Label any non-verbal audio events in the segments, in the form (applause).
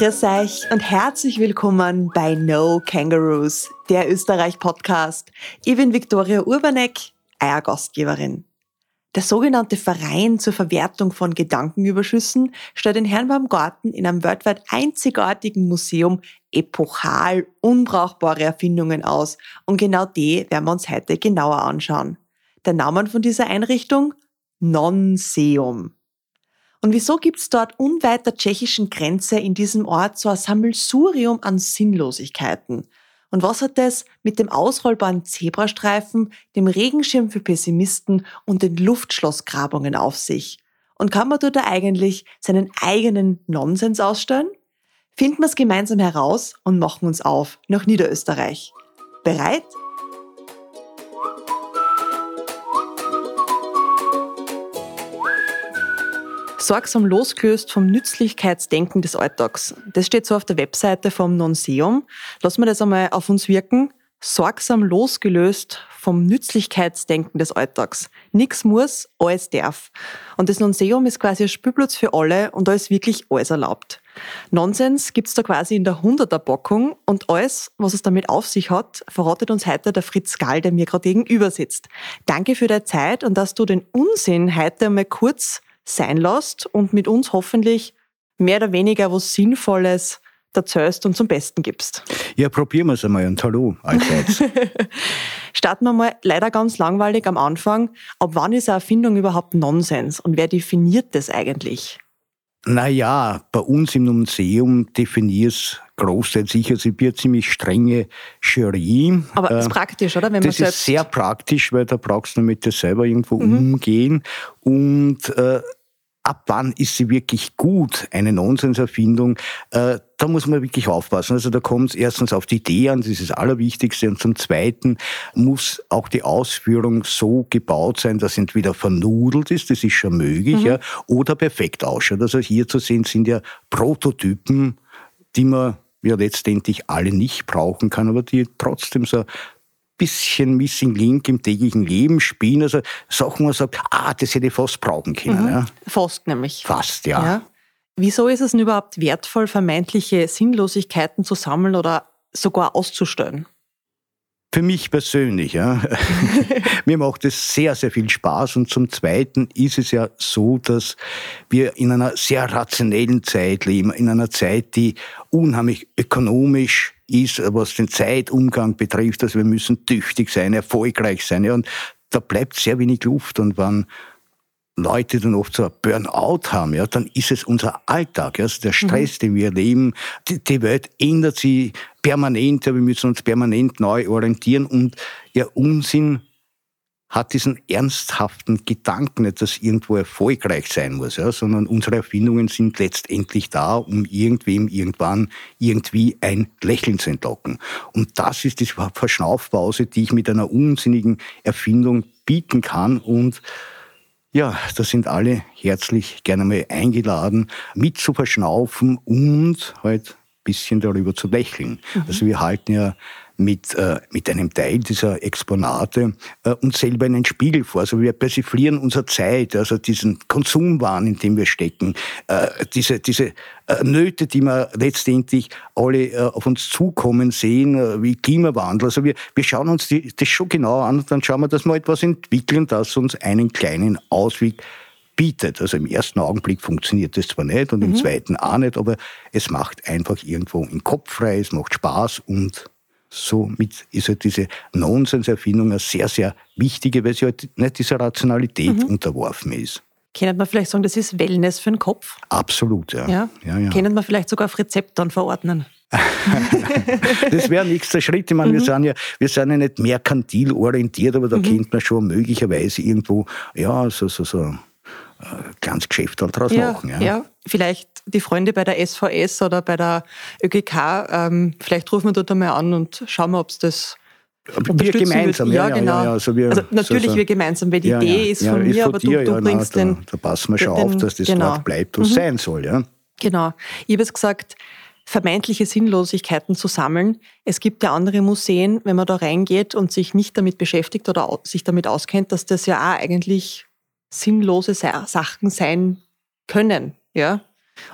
Grüß euch und herzlich willkommen bei No Kangaroos, der Österreich-Podcast. Ich bin Viktoria Urbanek, euer Gastgeberin. Der sogenannte Verein zur Verwertung von Gedankenüberschüssen stellt in Herrenbaumgarten in einem weltweit einzigartigen Museum epochal unbrauchbare Erfindungen aus. Und genau die werden wir uns heute genauer anschauen. Der Name von dieser Einrichtung? Non-Seum. Und wieso gibt's dort unweit der tschechischen Grenze in diesem Ort so ein Sammelsurium an Sinnlosigkeiten? Und was hat es mit dem ausrollbaren Zebrastreifen, dem Regenschirm für Pessimisten und den Luftschlossgrabungen auf sich? Und kann man dort eigentlich seinen eigenen Nonsens ausstellen? Finden wir es gemeinsam heraus und machen uns auf nach Niederösterreich. Bereit? Sorgsam losgelöst vom Nützlichkeitsdenken des Alltags. Das steht so auf der Webseite vom Nonseum. Lassen wir das einmal auf uns wirken. Sorgsam losgelöst vom Nützlichkeitsdenken des Alltags. Nix muss, alles darf. Und das Nonseum ist quasi ein Spielplatz für alle und da ist wirklich alles erlaubt. Nonsens gibt's da quasi in der 100er Bockung und alles, was es damit auf sich hat, verratet uns heute der Fritz Gall, der mir gerade gegenüber sitzt. Danke für deine Zeit und dass du den Unsinn heute einmal kurz sein lässt und mit uns hoffentlich mehr oder weniger was Sinnvolles erzählst und zum Besten gibst. Ja, probieren wir es einmal und hallo allseits. (laughs) Starten wir mal leider ganz langweilig am Anfang. Ab wann ist eine Erfindung überhaupt Nonsens und wer definiert das eigentlich? Naja, bei uns im Museum definiert es großteils sicher, sie wird ziemlich strenge Jury. Aber ist äh, praktisch, oder? Wenn das ist sehr praktisch, weil da brauchst du damit dir selber irgendwo mhm. umgehen. Und äh, ab wann ist sie wirklich gut, eine Nonsenserfindung, äh, da muss man wirklich aufpassen. Also da kommt es erstens auf die Idee an, das ist das Allerwichtigste, und zum Zweiten muss auch die Ausführung so gebaut sein, dass entweder vernudelt ist, das ist schon möglich, mhm. ja, oder perfekt ausschaut. Also hier zu sehen sind ja Prototypen, die man ja letztendlich alle nicht brauchen kann, aber die trotzdem so bisschen Missing Link im täglichen Leben spielen. Also Sachen, wo man sagt, ah, das hätte ich fast brauchen können. Mhm. Ja. Fast nämlich. Fast, ja. ja. Wieso ist es denn überhaupt wertvoll, vermeintliche Sinnlosigkeiten zu sammeln oder sogar auszustellen? Für mich persönlich, ja. (laughs) Mir macht es sehr, sehr viel Spaß. Und zum Zweiten ist es ja so, dass wir in einer sehr rationellen Zeit leben, in einer Zeit, die unheimlich ökonomisch ist, was den Zeitumgang betrifft. Also wir müssen tüchtig sein, erfolgreich sein. Ja. Und da bleibt sehr wenig Luft. Und wenn Leute dann oft so ein Burnout haben, ja, dann ist es unser Alltag, ja, also der Stress, mhm. den wir erleben. Die, die, Welt ändert sich permanent, ja, wir müssen uns permanent neu orientieren und der Unsinn hat diesen ernsthaften Gedanken nicht, dass irgendwo erfolgreich sein muss, ja, sondern unsere Erfindungen sind letztendlich da, um irgendwem irgendwann irgendwie ein Lächeln zu entlocken. Und das ist die Verschnaufpause, die ich mit einer unsinnigen Erfindung bieten kann und ja, da sind alle herzlich gerne mal eingeladen, mit zu verschnaufen und halt ein bisschen darüber zu lächeln. Mhm. Also wir halten ja mit, äh, mit einem Teil dieser Exponate äh, uns selber einen Spiegel vor. Also wir persiflieren unsere Zeit, also diesen Konsumwahn, in dem wir stecken, äh, diese, diese äh, Nöte, die wir letztendlich alle äh, auf uns zukommen sehen, äh, wie Klimawandel. Also wir, wir schauen uns die, das schon genau an und dann schauen wir, dass wir etwas entwickeln, das uns einen kleinen Ausweg bietet. Also im ersten Augenblick funktioniert das zwar nicht und im mhm. zweiten auch nicht, aber es macht einfach irgendwo im Kopf frei, es macht Spaß und somit ist halt diese Nonsenserfindung eine sehr, sehr wichtige, weil sie halt nicht dieser Rationalität mhm. unterworfen ist. Können man vielleicht sagen, das ist Wellness für den Kopf? Absolut, ja. ja? ja, ja. Können wir vielleicht sogar auf Rezept dann verordnen? (laughs) das wäre ein nächster Schritt. Ich meine, mhm. wir sind ja, wir sind ja nicht merkantil orientiert, aber da mhm. könnte man schon möglicherweise irgendwo, ja, so, so, so ein kleines Geschäft daraus ja, machen. Ja. ja, vielleicht die Freunde bei der SVS oder bei der ÖGK, ähm, vielleicht rufen wir dort einmal an und schauen wir, ob es das wir gemeinsam, ja, ja, genau. Ja, also, wir, also natürlich so, so. wir gemeinsam, weil die Idee ist von mir, ist aber dir, du, du bringst na, den. Da, da passen wir schon den, auf, dass das genau. dort bleibt, wo es mhm. sein soll. Ja. Genau. Ich habe es gesagt, vermeintliche Sinnlosigkeiten zu sammeln. Es gibt ja andere Museen, wenn man da reingeht und sich nicht damit beschäftigt oder sich damit auskennt, dass das ja auch eigentlich sinnlose Sachen sein können. Ja?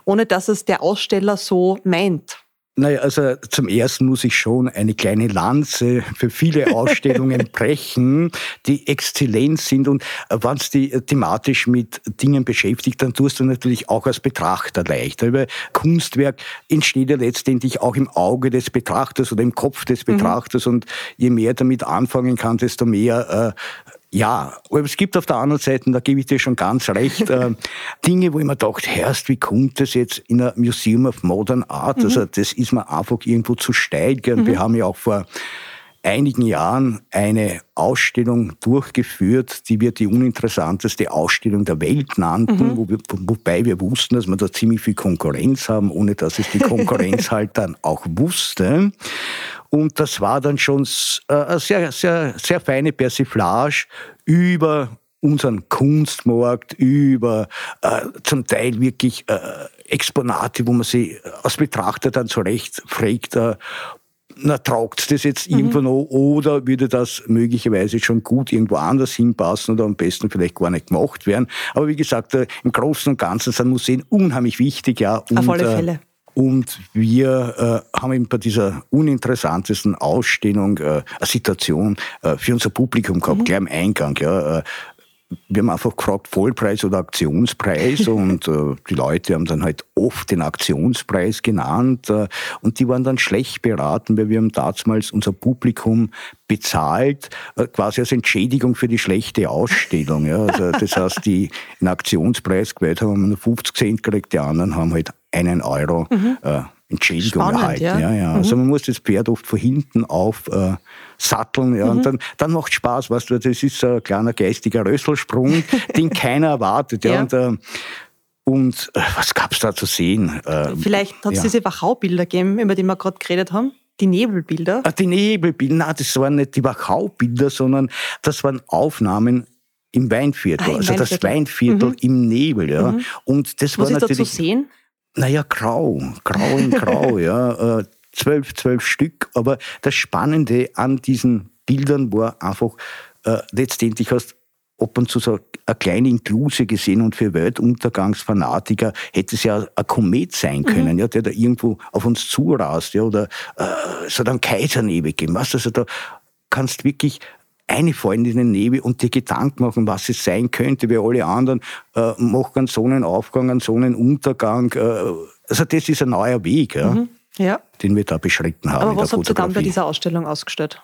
ohne dass es der Aussteller so meint? Naja, also zum ersten muss ich schon eine kleine Lanze für viele (laughs) Ausstellungen brechen, die exzellent sind. Und wenn es die thematisch mit Dingen beschäftigt, dann tust du natürlich auch als Betrachter leichter. Weil Kunstwerk entsteht ja letztendlich auch im Auge des Betrachters oder im Kopf des mhm. Betrachters. Mhm. Und je mehr damit anfangen kann, desto mehr äh, ja, aber es gibt auf der anderen Seite, da gebe ich dir schon ganz recht, äh, (laughs) Dinge, wo ich mir dachte, herrst, wie kommt das jetzt in ein Museum of Modern Art? Also mhm. Also das ist mir einfach irgendwo zu steil. Mhm. Wir haben ja auch vor einigen Jahren eine Ausstellung durchgeführt, die wir die uninteressanteste Ausstellung der Welt nannten, mhm. wo wir, wobei wir wussten, dass wir da ziemlich viel Konkurrenz haben, ohne dass es die Konkurrenz halt dann (laughs) auch wusste. Und das war dann schon äh, eine sehr, sehr, sehr feine Persiflage über unseren Kunstmarkt, über äh, zum Teil wirklich äh, Exponate, wo man sie als Betrachter dann zurecht fragt, äh, na, tragt das jetzt mhm. irgendwo noch oder würde das möglicherweise schon gut irgendwo anders hinpassen oder am besten vielleicht gar nicht gemacht werden. Aber wie gesagt, äh, im Großen und Ganzen sind Museen unheimlich wichtig, ja. Und, Auf alle äh, Fälle. Und wir äh, haben eben bei dieser uninteressantesten Ausstellung äh, eine Situation äh, für unser Publikum gehabt, mhm. gleich am Eingang. Ja, äh, wir haben einfach gefragt, Vollpreis oder Aktionspreis (laughs) und äh, die Leute haben dann halt oft den Aktionspreis genannt äh, und die waren dann schlecht beraten, weil wir haben damals unser Publikum bezahlt, äh, quasi als Entschädigung für die schlechte Ausstellung. Ja. Also, das (laughs) heißt, die einen Aktionspreis gewählt haben, haben nur 50 Cent gekriegt, die anderen haben halt einen Euro mhm. äh, Entschädigung Spannend, erhalten. Ja. Ja, ja. Mhm. Also man muss das Pferd oft von hinten auf äh, satteln. Ja, mhm. Und dann, dann macht Spaß, weißt du, das ist ein kleiner geistiger Rösselsprung, (laughs) den keiner erwartet. Ja. ja. Und, äh, und äh, was gab es da zu sehen? Äh, Vielleicht hat es ja. diese Wachaubilder gegeben, über die wir gerade geredet haben. Die Nebelbilder? Ah, die Nebelbilder, nein, das waren nicht die Wachaubilder, sondern das waren Aufnahmen im Weinviertel, ah, im also Weinviertel. das Weinviertel mhm. im Nebel. Ja. Mhm. Und das Was war ist natürlich. Da zu sehen? Naja, grau, grau in grau, (laughs) ja. Zwölf, zwölf Stück. Aber das Spannende an diesen Bildern war einfach, äh, letztendlich hast ob man zu so eine kleine Inkluse gesehen und für Weltuntergangsfanatiker hätte es ja ein Komet sein mhm. können, mhm. ja, der da irgendwo auf uns zurast, ja, oder äh, es hat einen Kaisernebel gegeben, was also da kannst wirklich eine fallen in den Nebel und dir Gedanken machen, was es sein könnte, wie alle anderen äh, machen einen Sonnenaufgang, einen Sonnenuntergang. Äh, also das ist ein neuer Weg, ja, mhm. Ja. den wir da beschritten haben. Aber was habt ihr dann bei dieser Ausstellung ausgestellt?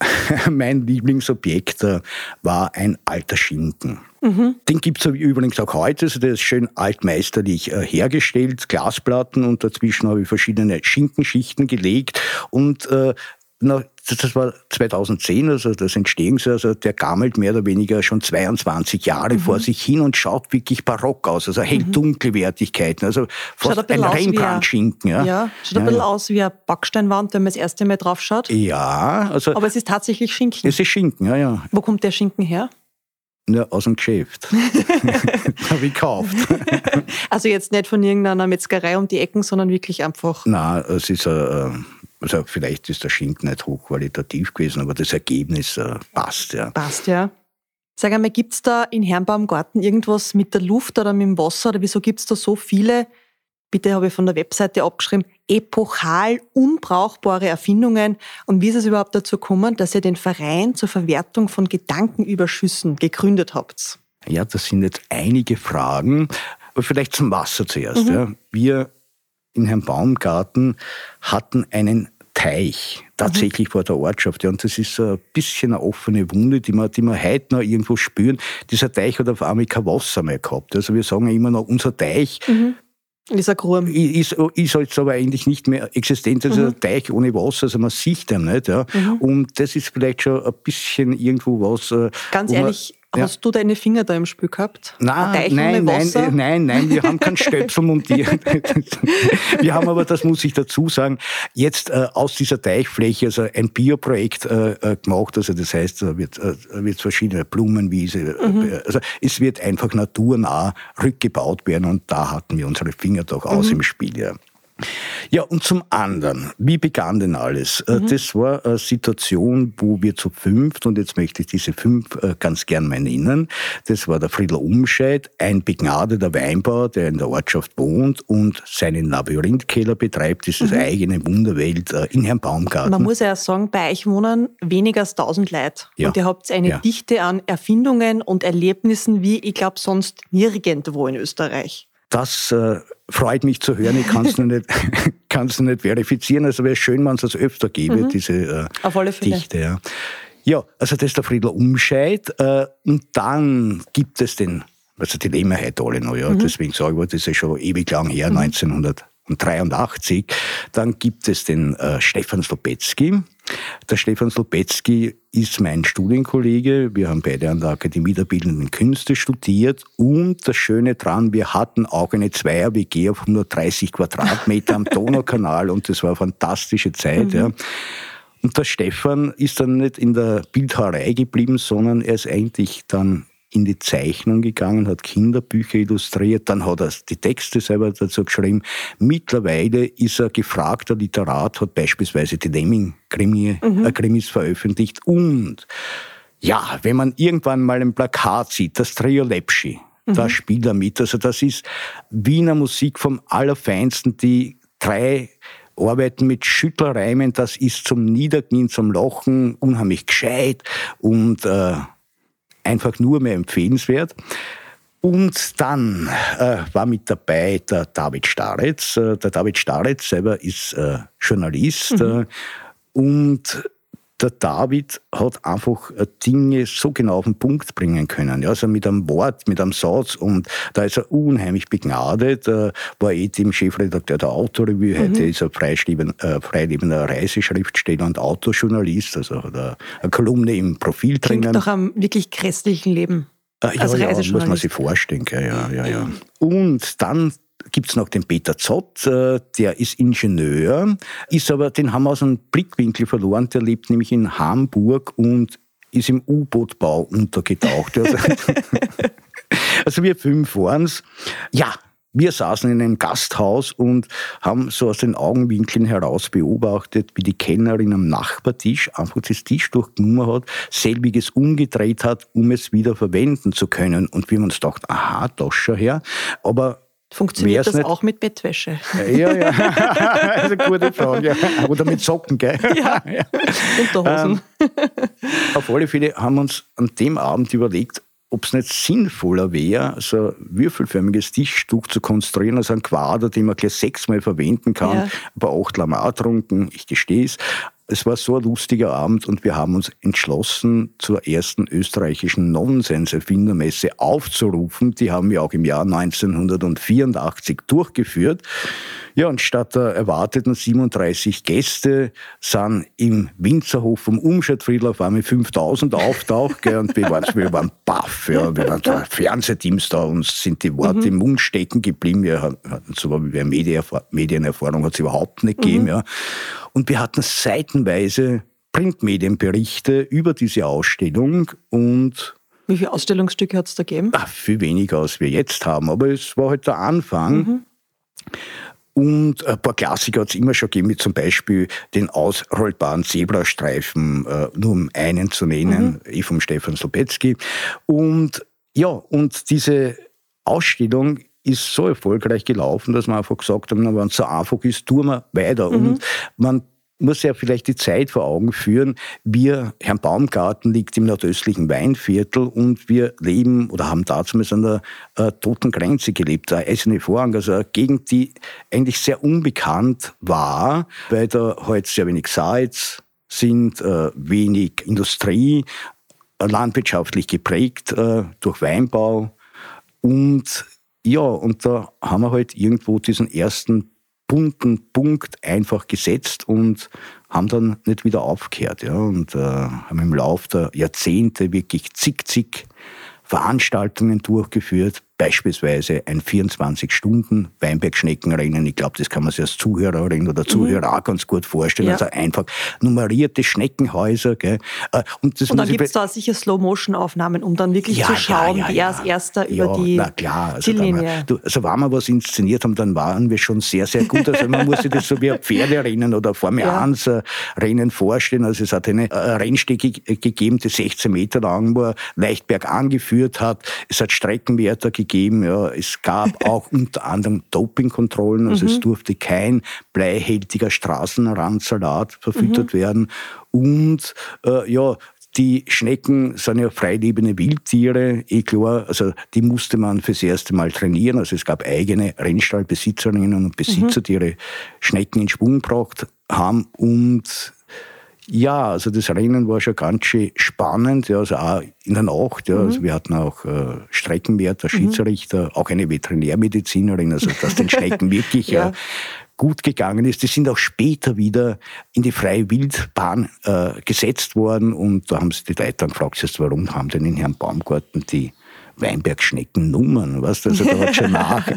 (laughs) mein Lieblingsobjekt äh, war ein alter Schinken. Mhm. Den gibt es übrigens auch heute. Also der ist schön altmeisterlich äh, hergestellt, Glasplatten und dazwischen habe ich verschiedene Schinkenschichten gelegt. Und äh, das war 2010, also das Entstehungs, also der gammelt mehr oder weniger schon 22 Jahre mhm. vor sich hin und schaut wirklich barock aus, also hell mhm. Dunkelwertigkeiten, also fast ein, ein Rembrandt-Schinken. Ja. ja, schaut ein bisschen aus wie eine Backsteinwand, wenn man das erste Mal drauf schaut. Ja, also. Aber es ist tatsächlich Schinken. Es ist Schinken, ja, ja. Wo kommt der Schinken her? Ja, aus dem Geschäft. (laughs) (laughs) Habe ich gekauft. also jetzt nicht von irgendeiner Metzgerei um die Ecken, sondern wirklich einfach. Nein, es ist ein also vielleicht ist der Schinken nicht hochqualitativ gewesen, aber das Ergebnis äh, passt, ja. Passt, ja. Sag einmal, gibt es da in Herrenbaumgarten irgendwas mit der Luft oder mit dem Wasser oder wieso gibt es da so viele, bitte habe ich von der Webseite abgeschrieben, epochal unbrauchbare Erfindungen und wie ist es überhaupt dazu gekommen, dass ihr den Verein zur Verwertung von Gedankenüberschüssen gegründet habt? Ja, das sind jetzt einige Fragen, aber vielleicht zum Wasser zuerst. Mhm. Ja. Wir in Herrn Baumgarten hatten einen Teich tatsächlich mhm. vor der Ortschaft. Ja, und das ist so ein bisschen eine offene Wunde, die wir, die wir heute noch irgendwo spüren. Dieser Teich hat auf einmal kein Wasser mehr gehabt. Also wir sagen ja immer noch, unser Teich mhm. Ist ein Grum. Ist, ist jetzt aber eigentlich nicht mehr existent. Also mhm. ein Teich ohne Wasser, also man sieht ihn nicht. Ja. Mhm. Und das ist vielleicht schon ein bisschen irgendwo was. Äh, Ganz ehrlich, ja. Hast du deine Finger da im Spiel gehabt? Nein, nein, nein, äh, nein, nein, wir haben keinen Stöpsel montiert. (laughs) wir haben aber, das muss ich dazu sagen, jetzt äh, aus dieser Teichfläche also ein Bioprojekt äh, äh gemacht. Also das heißt, da wird, äh, wird verschiedene Blumenwiese, äh, mhm. also es wird einfach naturnah rückgebaut werden und da hatten wir unsere Finger doch aus mhm. im Spiel. Ja. Ja, und zum anderen, wie begann denn alles? Äh, mhm. Das war eine Situation, wo wir zu fünft, und jetzt möchte ich diese fünf äh, ganz gern mal nennen, das war der Friedel Umscheid, ein begnadeter Weinbauer, der in der Ortschaft wohnt und seinen Labyrinthkeller betreibt, das ist mhm. eigene Wunderwelt äh, in Herrn Baumgarten. Man muss ja sagen, bei euch wohnen weniger als tausend Leute. Ja. Und ihr habt eine ja. Dichte an Erfindungen und Erlebnissen, wie ich glaube sonst nirgendwo in Österreich. Das äh, freut mich zu hören. Ich kann es noch, nicht, (laughs) kann's noch nicht verifizieren. Also wäre schön, wenn es das öfter gäbe, mhm. diese äh. Dichte. Ja. ja, also das ist der Friedler Umscheid. Äh, und dann gibt es den, also die leben ja heute alle noch, ja. Mhm. deswegen sage ich, das ist ja schon ewig lang her, mhm. 1900. 1983. Dann gibt es den äh, Stefan Slopetzky. Der Stefan Slopetzky ist mein Studienkollege. Wir haben beide an der Akademie der Bildenden Künste studiert. Und das Schöne dran, wir hatten auch eine Zweier-WG auf 130 Quadratmeter am (laughs) Donaukanal und das war eine fantastische Zeit. Mhm. Ja. Und der Stefan ist dann nicht in der Bildhauerei geblieben, sondern er ist eigentlich dann in die Zeichnung gegangen, hat Kinderbücher illustriert, dann hat er die Texte selber dazu geschrieben. Mittlerweile ist er gefragter Literat, hat beispielsweise die Lemming-Krimis mhm. äh, veröffentlicht und ja, wenn man irgendwann mal ein Plakat sieht, das Trio Lepschi, mhm. da spielt er mit. Also das ist Wiener Musik vom Allerfeinsten, die drei Arbeiten mit Schüttelreimen, das ist zum Niederknien, zum Lachen unheimlich gescheit und äh, einfach nur mehr empfehlenswert. Und dann äh, war mit dabei der David Staretz. Äh, der David Staretz selber ist äh, Journalist mhm. Äh, und der David hat einfach Dinge so genau auf den Punkt bringen können. Ja, also mit einem Wort, mit einem Satz und da ist er unheimlich begnadet. Äh, war eh dem Chefredakteur der Autorevue, mhm. heute ist er äh, freilebender Reiseschriftsteller und Autojournalist, also hat er eine Kolumne im Profil Klingt drinnen. doch am wirklich christlichen Leben. Äh, ja, ja, muss man sich vorstellen. Ja, ja, ja. Und dann gibt es noch den Peter Zott, äh, der ist Ingenieur, ist aber, den haben wir aus einem Blickwinkel verloren, der lebt nämlich in Hamburg und ist im U-Boot-Bau untergetaucht. Also, (laughs) also wir fünf waren's. Ja, wir saßen in einem Gasthaus und haben so aus den Augenwinkeln heraus beobachtet, wie die Kellnerin am Nachbartisch einfach das Tisch durchgenommen hat, selbiges umgedreht hat, um es wieder verwenden zu können. Und wir haben uns gedacht, aha, das schon her. Aber Funktioniert das nicht? auch mit Bettwäsche? Ja, ja. (laughs) das ist eine gute Frage. Oder mit Socken, gell? (laughs) Ja, (laughs) ja. Unterhosen. Ähm, auf alle Fälle haben wir uns an dem Abend überlegt, ob es nicht sinnvoller wäre, so ein würfelförmiges Tischstück zu konstruieren, also ein Quader, den man gleich sechsmal verwenden kann. Ja. Aber acht Lamar trunken, ich gestehe es. Es war so ein lustiger Abend und wir haben uns entschlossen, zur ersten österreichischen Nonsens-Erfindermesse aufzurufen. Die haben wir auch im Jahr 1984 durchgeführt. Ja, und statt der erwarteten 37 Gäste sind im Winzerhof vom Umschaltfriedl auf einmal 5000 auftaucht. Gell, und wir waren, wir waren baff. Ja, wir waren da Fernsehteams da, uns sind die Worte mhm. im Mund stecken geblieben. Wir hatten so wie Medienerfahrung hat es überhaupt nicht gegeben. Mhm. Ja. Und wir hatten seitenweise Printmedienberichte über diese Ausstellung und wie viele Ausstellungsstücke hat es da gegeben? Ach, viel weniger, als wir jetzt haben, aber es war halt der Anfang. Mhm. Und ein paar Klassiker hat es immer schon gegeben, wie zum Beispiel den ausrollbaren Zebrastreifen, äh, nur um einen zu nennen, mhm. eh vom Stefan Slopetzky. Und ja, und diese Ausstellung ist so erfolgreich gelaufen, dass man einfach gesagt haben, wenn es so einfach ist, tun wir weiter. Mhm. Und man muss ja vielleicht die Zeit vor Augen führen. Wir, Herrn Baumgarten liegt im nordöstlichen Weinviertel und wir leben oder haben damals an der äh, toten Grenze gelebt, der Eisene Vorhang, also eine Gegend, die eigentlich sehr unbekannt war, weil da halt sehr wenig Salz sind, äh, wenig Industrie, äh, landwirtschaftlich geprägt äh, durch Weinbau und ja, und da haben wir halt irgendwo diesen ersten bunten Punkt einfach gesetzt und haben dann nicht wieder aufgehört. Ja, und äh, haben im Laufe der Jahrzehnte wirklich zig, zig Veranstaltungen durchgeführt, beispielsweise ein 24-Stunden-Weinbergschneckenrennen. Ich glaube, das kann man sich als Zuhörerin oder Zuhörer mhm. auch ganz gut vorstellen. Ja. Also einfach nummerierte Schneckenhäuser. Gell. Äh, und, das und dann gibt es da sicher Slow-Motion-Aufnahmen, um dann wirklich ja, zu schauen, ja, wer als erster über die na klar, also Ziellinie. Du, also wenn wir was inszeniert haben, dann waren wir schon sehr, sehr gut. Also man muss sich das so wie ein Pferderennen oder Formel 1 äh, Rennen vorstellen. Also es hat eine äh, Rennstrecke gegeben, die 16 Meter lang war, leicht bergan geführt hat. Es hat Streckenwärter gegeben. Ja. Es gab (laughs) auch unter anderem Dopingkontrollen. Also mhm. es durfte kein bleihältiger Straßenrandsalat verfüttert mhm. werden. Und äh, ja, die Schnecken sind ja freilebende Wildtiere, eh klar. Also die musste man fürs erste Mal trainieren. Also es gab eigene Rennstallbesitzerinnen und Besitzer, mhm. die ihre Schnecken in Schwung gebracht haben. Und ja, also das Rennen war schon ganz schön spannend, ja, also auch in der Nacht. Ja, also mhm. also wir hatten auch äh, Streckenwärter, mhm. Schiedsrichter, mhm. auch eine Veterinärmedizinerin, also dass den Schnecken (laughs) wirklich ja. ja gut gegangen ist. Die sind auch später wieder in die freie Wildbahn äh, gesetzt worden und da haben sie die Leute dann gefragt, warum haben denn in Herrn Baumgarten die Weinbergschneckennummern, weißt du, also da hat schon nach. (laughs)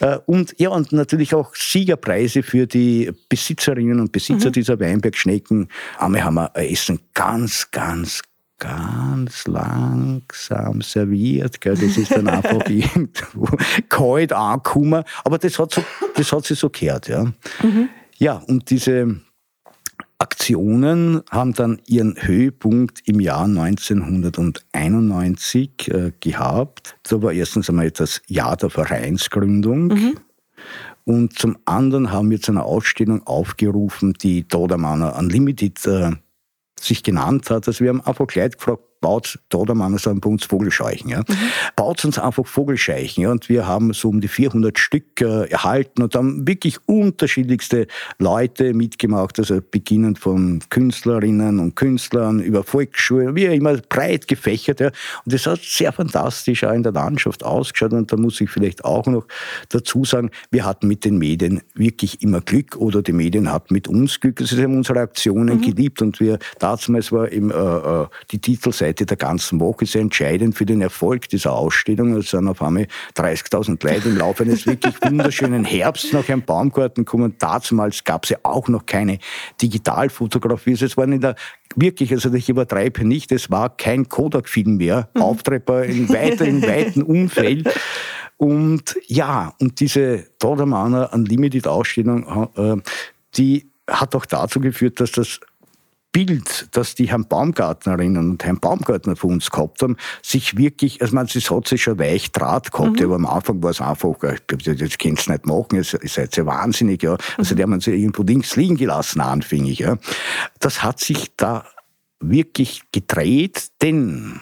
Äh, und ja, und natürlich auch Siegerpreise für die Besitzerinnen und Besitzer mhm. dieser Weinbergschnecken. Einmal haben wir Essen ganz, ganz, ganz langsam serviert. Gell? Das ist dann einfach (laughs) irgendwo kalt angekommen. Aber das hat, so, das hat sich so gehört. Ja, mhm. ja und diese Aktionen haben dann ihren Höhepunkt im Jahr 1991 äh, gehabt. Da war erstens einmal das Jahr der Vereinsgründung. Mhm. Und zum anderen haben wir zu einer Ausstellung aufgerufen, die Dodermanner Unlimited äh, sich genannt hat. Also wir haben einfach gleich gefragt, baut Dodermann sagen bei uns Vogelscheuchen. Ja. Mhm. Baut uns einfach Vogelscheuchen. Ja. Und wir haben so um die 400 Stück äh, erhalten und haben wirklich unterschiedlichste Leute mitgemacht, also beginnend von Künstlerinnen und Künstlern über Volksschulen, wie immer breit gefächert. Ja. Und das hat sehr fantastisch auch in der Landschaft ausgeschaut. Und da muss ich vielleicht auch noch dazu sagen, wir hatten mit den Medien wirklich immer Glück oder die Medien hatten mit uns Glück. Also sie haben unsere Aktionen mhm. geliebt und wir, damals war eben äh, äh die Titelseite Seite der ganzen Woche sehr entscheidend für den Erfolg dieser Ausstellung. Es sind auf einmal 30.000 Leute im Laufe eines wirklich wunderschönen Herbsts nach einem Baumgarten gekommen. Damals gab es ja auch noch keine Digitalfotografie. Es waren in der wirklich, also ich übertreibe nicht, es war kein Kodak-Film mehr, mhm. Auftrepper in weiter, in weiten Umfeld. Und ja, und diese Todermanner Unlimited-Ausstellung, äh, die hat auch dazu geführt, dass das Bild, das die Herrn Baumgartnerinnen und Herrn Baumgartner von uns gehabt haben, sich wirklich, also man, es hat sich schon weich Draht gehabt, mhm. aber am Anfang war es einfach, das könnt ihr nicht machen, ihr seid ja wahnsinnig, ja. Also mhm. die haben uns irgendwo links liegen gelassen, anfänglich, ja. Das hat sich da wirklich gedreht, denn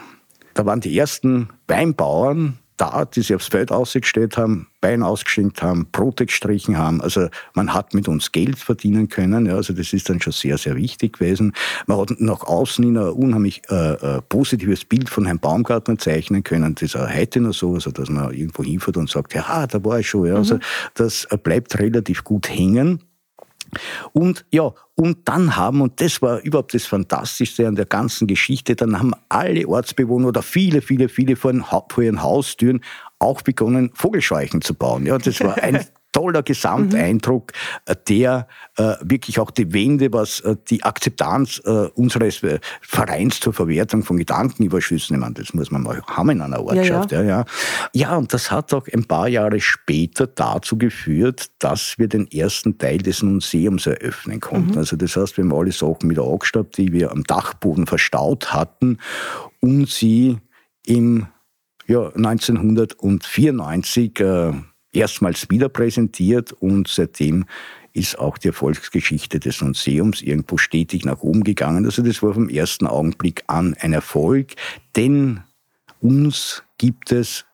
da waren die ersten Weinbauern, da, die sich aufs Feld ausgestellt haben, Bein ausgeschenkt haben, Brote gestrichen haben. Also man hat mit uns Geld verdienen können. Ja, also das ist dann schon sehr, sehr wichtig gewesen. Man hat nach außen hin ein unheimlich äh, äh, positives Bild von Herrn Baumgartner zeichnen können. Das ist auch heute noch so, also dass man irgendwo hinfährt und sagt, ja, da war ich schon. Ja, also mhm. das bleibt relativ gut hängen. Und ja, und dann haben, und das war überhaupt das Fantastischste an der ganzen Geschichte, dann haben alle Ortsbewohner oder viele, viele, viele vor ihren Haustüren auch begonnen, Vogelscheuchen zu bauen. Ja, das war ein (laughs) toller Gesamteindruck, mhm. der äh, wirklich auch die Wende, was äh, die Akzeptanz äh, unseres äh, Vereins zur Verwertung von Gedankenüberschüssen, ich meine, das muss man mal haben in einer Ortschaft. Ja, ja. ja, ja. und das hat auch ein paar Jahre später dazu geführt, dass wir den ersten Teil des Museums eröffnen konnten. Mhm. Also das heißt, wir haben alle Sachen wieder angestaubt, die wir am Dachboden verstaut hatten, um sie im ja, 1994 äh, erstmals wieder präsentiert und seitdem ist auch die Erfolgsgeschichte des Museums irgendwo stetig nach oben gegangen. Also das war vom ersten Augenblick an ein Erfolg, denn uns gibt es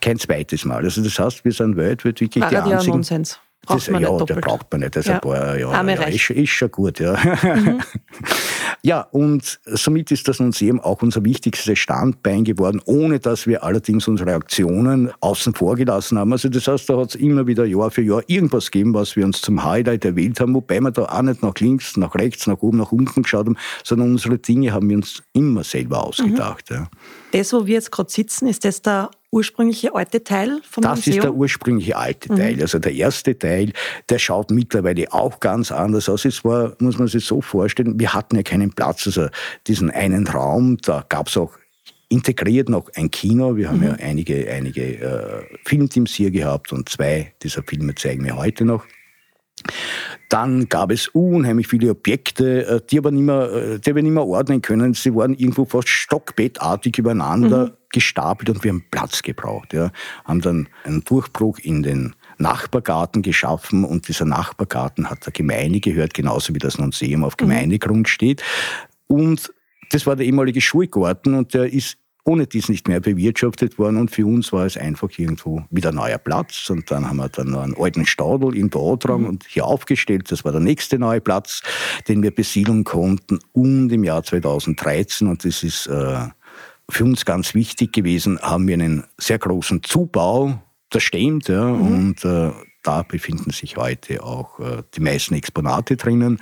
kein zweites Mal. Also das heißt, wir sind weltweit wirklich War die einzigen... Nonsens. Braucht das, man ja, nicht doppelt. braucht man nicht. Das ja. ein paar, ja, ja ist, ist, schon gut, ja. Mhm. (laughs) Ja, und somit ist das Museum auch unser wichtigstes Standbein geworden, ohne dass wir allerdings unsere Aktionen außen vor gelassen haben. Also das heißt, da hat es immer wieder Jahr für Jahr irgendwas gegeben, was wir uns zum Highlight erwählt haben, wobei wir da auch nicht nach links, nach rechts, nach oben, nach unten geschaut haben, sondern unsere Dinge haben wir uns immer selber ausgedacht. Mhm. Ja. Das, wo wir jetzt gerade sitzen, ist das der ursprüngliche alte Teil vom das Museum? Das ist der ursprüngliche alte mhm. Teil. Also der erste Teil, der schaut mittlerweile auch ganz anders aus. Es war, muss man sich so vorstellen, wir hatten ja keinen Platz. Also diesen einen Raum, da gab es auch integriert noch ein Kino. Wir haben mhm. ja einige, einige äh, Filmteams hier gehabt und zwei dieser Filme zeigen wir heute noch. Dann gab es unheimlich viele Objekte, äh, die aber nicht mehr, äh, die wir nicht mehr ordnen können. Sie waren irgendwo fast stockbettartig übereinander mhm. gestapelt und wir haben Platz gebraucht. Ja. Haben dann einen Durchbruch in den Nachbargarten geschaffen und dieser Nachbargarten hat der Gemeinde gehört, genauso wie das Museum auf mhm. Gemeindegrund steht. Und das war der ehemalige Schulgarten und der ist ohne dies nicht mehr bewirtschaftet worden und für uns war es einfach irgendwo wieder ein neuer Platz und dann haben wir dann noch einen alten Stadel in Beotrang mhm. und hier aufgestellt. Das war der nächste neue Platz, den wir besiedeln konnten und im Jahr 2013 und das ist äh, für uns ganz wichtig gewesen, haben wir einen sehr großen Zubau das stimmt, ja. Mhm. Und äh, da befinden sich heute auch äh, die meisten Exponate drinnen.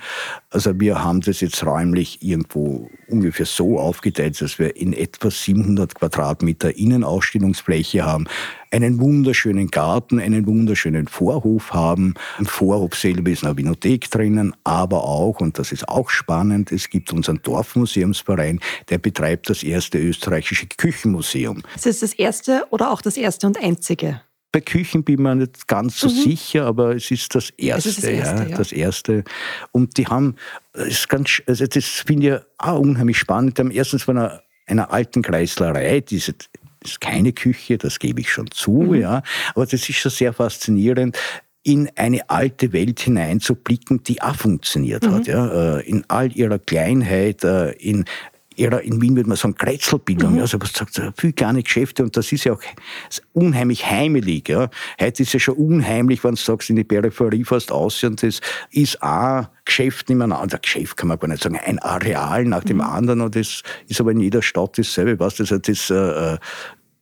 Also wir haben das jetzt räumlich irgendwo ungefähr so aufgeteilt, dass wir in etwa 700 Quadratmeter Innenausstellungsfläche haben, einen wunderschönen Garten, einen wunderschönen Vorhof haben. Im Vorhof selber ist eine Winothek drinnen, aber auch, und das ist auch spannend, es gibt unseren Dorfmuseumsverein, der betreibt das erste österreichische Küchenmuseum. Ist das das erste oder auch das erste und einzige? Bei Küchen bin ich mir nicht ganz so mhm. sicher, aber es ist das erste. Ist das, erste ja, ja. das erste. Und die haben, das, ist ganz, also das finde ich auch unheimlich spannend. Die haben erstens von einer, einer alten Kreislerei, diese ist keine Küche, das gebe ich schon zu, mhm. ja. Aber das ist schon sehr faszinierend in eine alte Welt hineinzublicken, die auch funktioniert mhm. hat, ja, äh, in all ihrer Kleinheit, äh, in eher in Wien würde man sagen Kretzelbildung, mhm. also was sagt, viel kleine Geschäfte und das ist ja auch unheimlich heimelig. Ja. Heute ist ja schon unheimlich, wenn du sagst, in die Peripherie fast aus und das ist auch Geschäft nebeneinander. Geschäft kann man gar nicht sagen, ein Areal nach dem mhm. anderen und das ist aber in jeder Stadt dasselbe. Was das, das äh, äh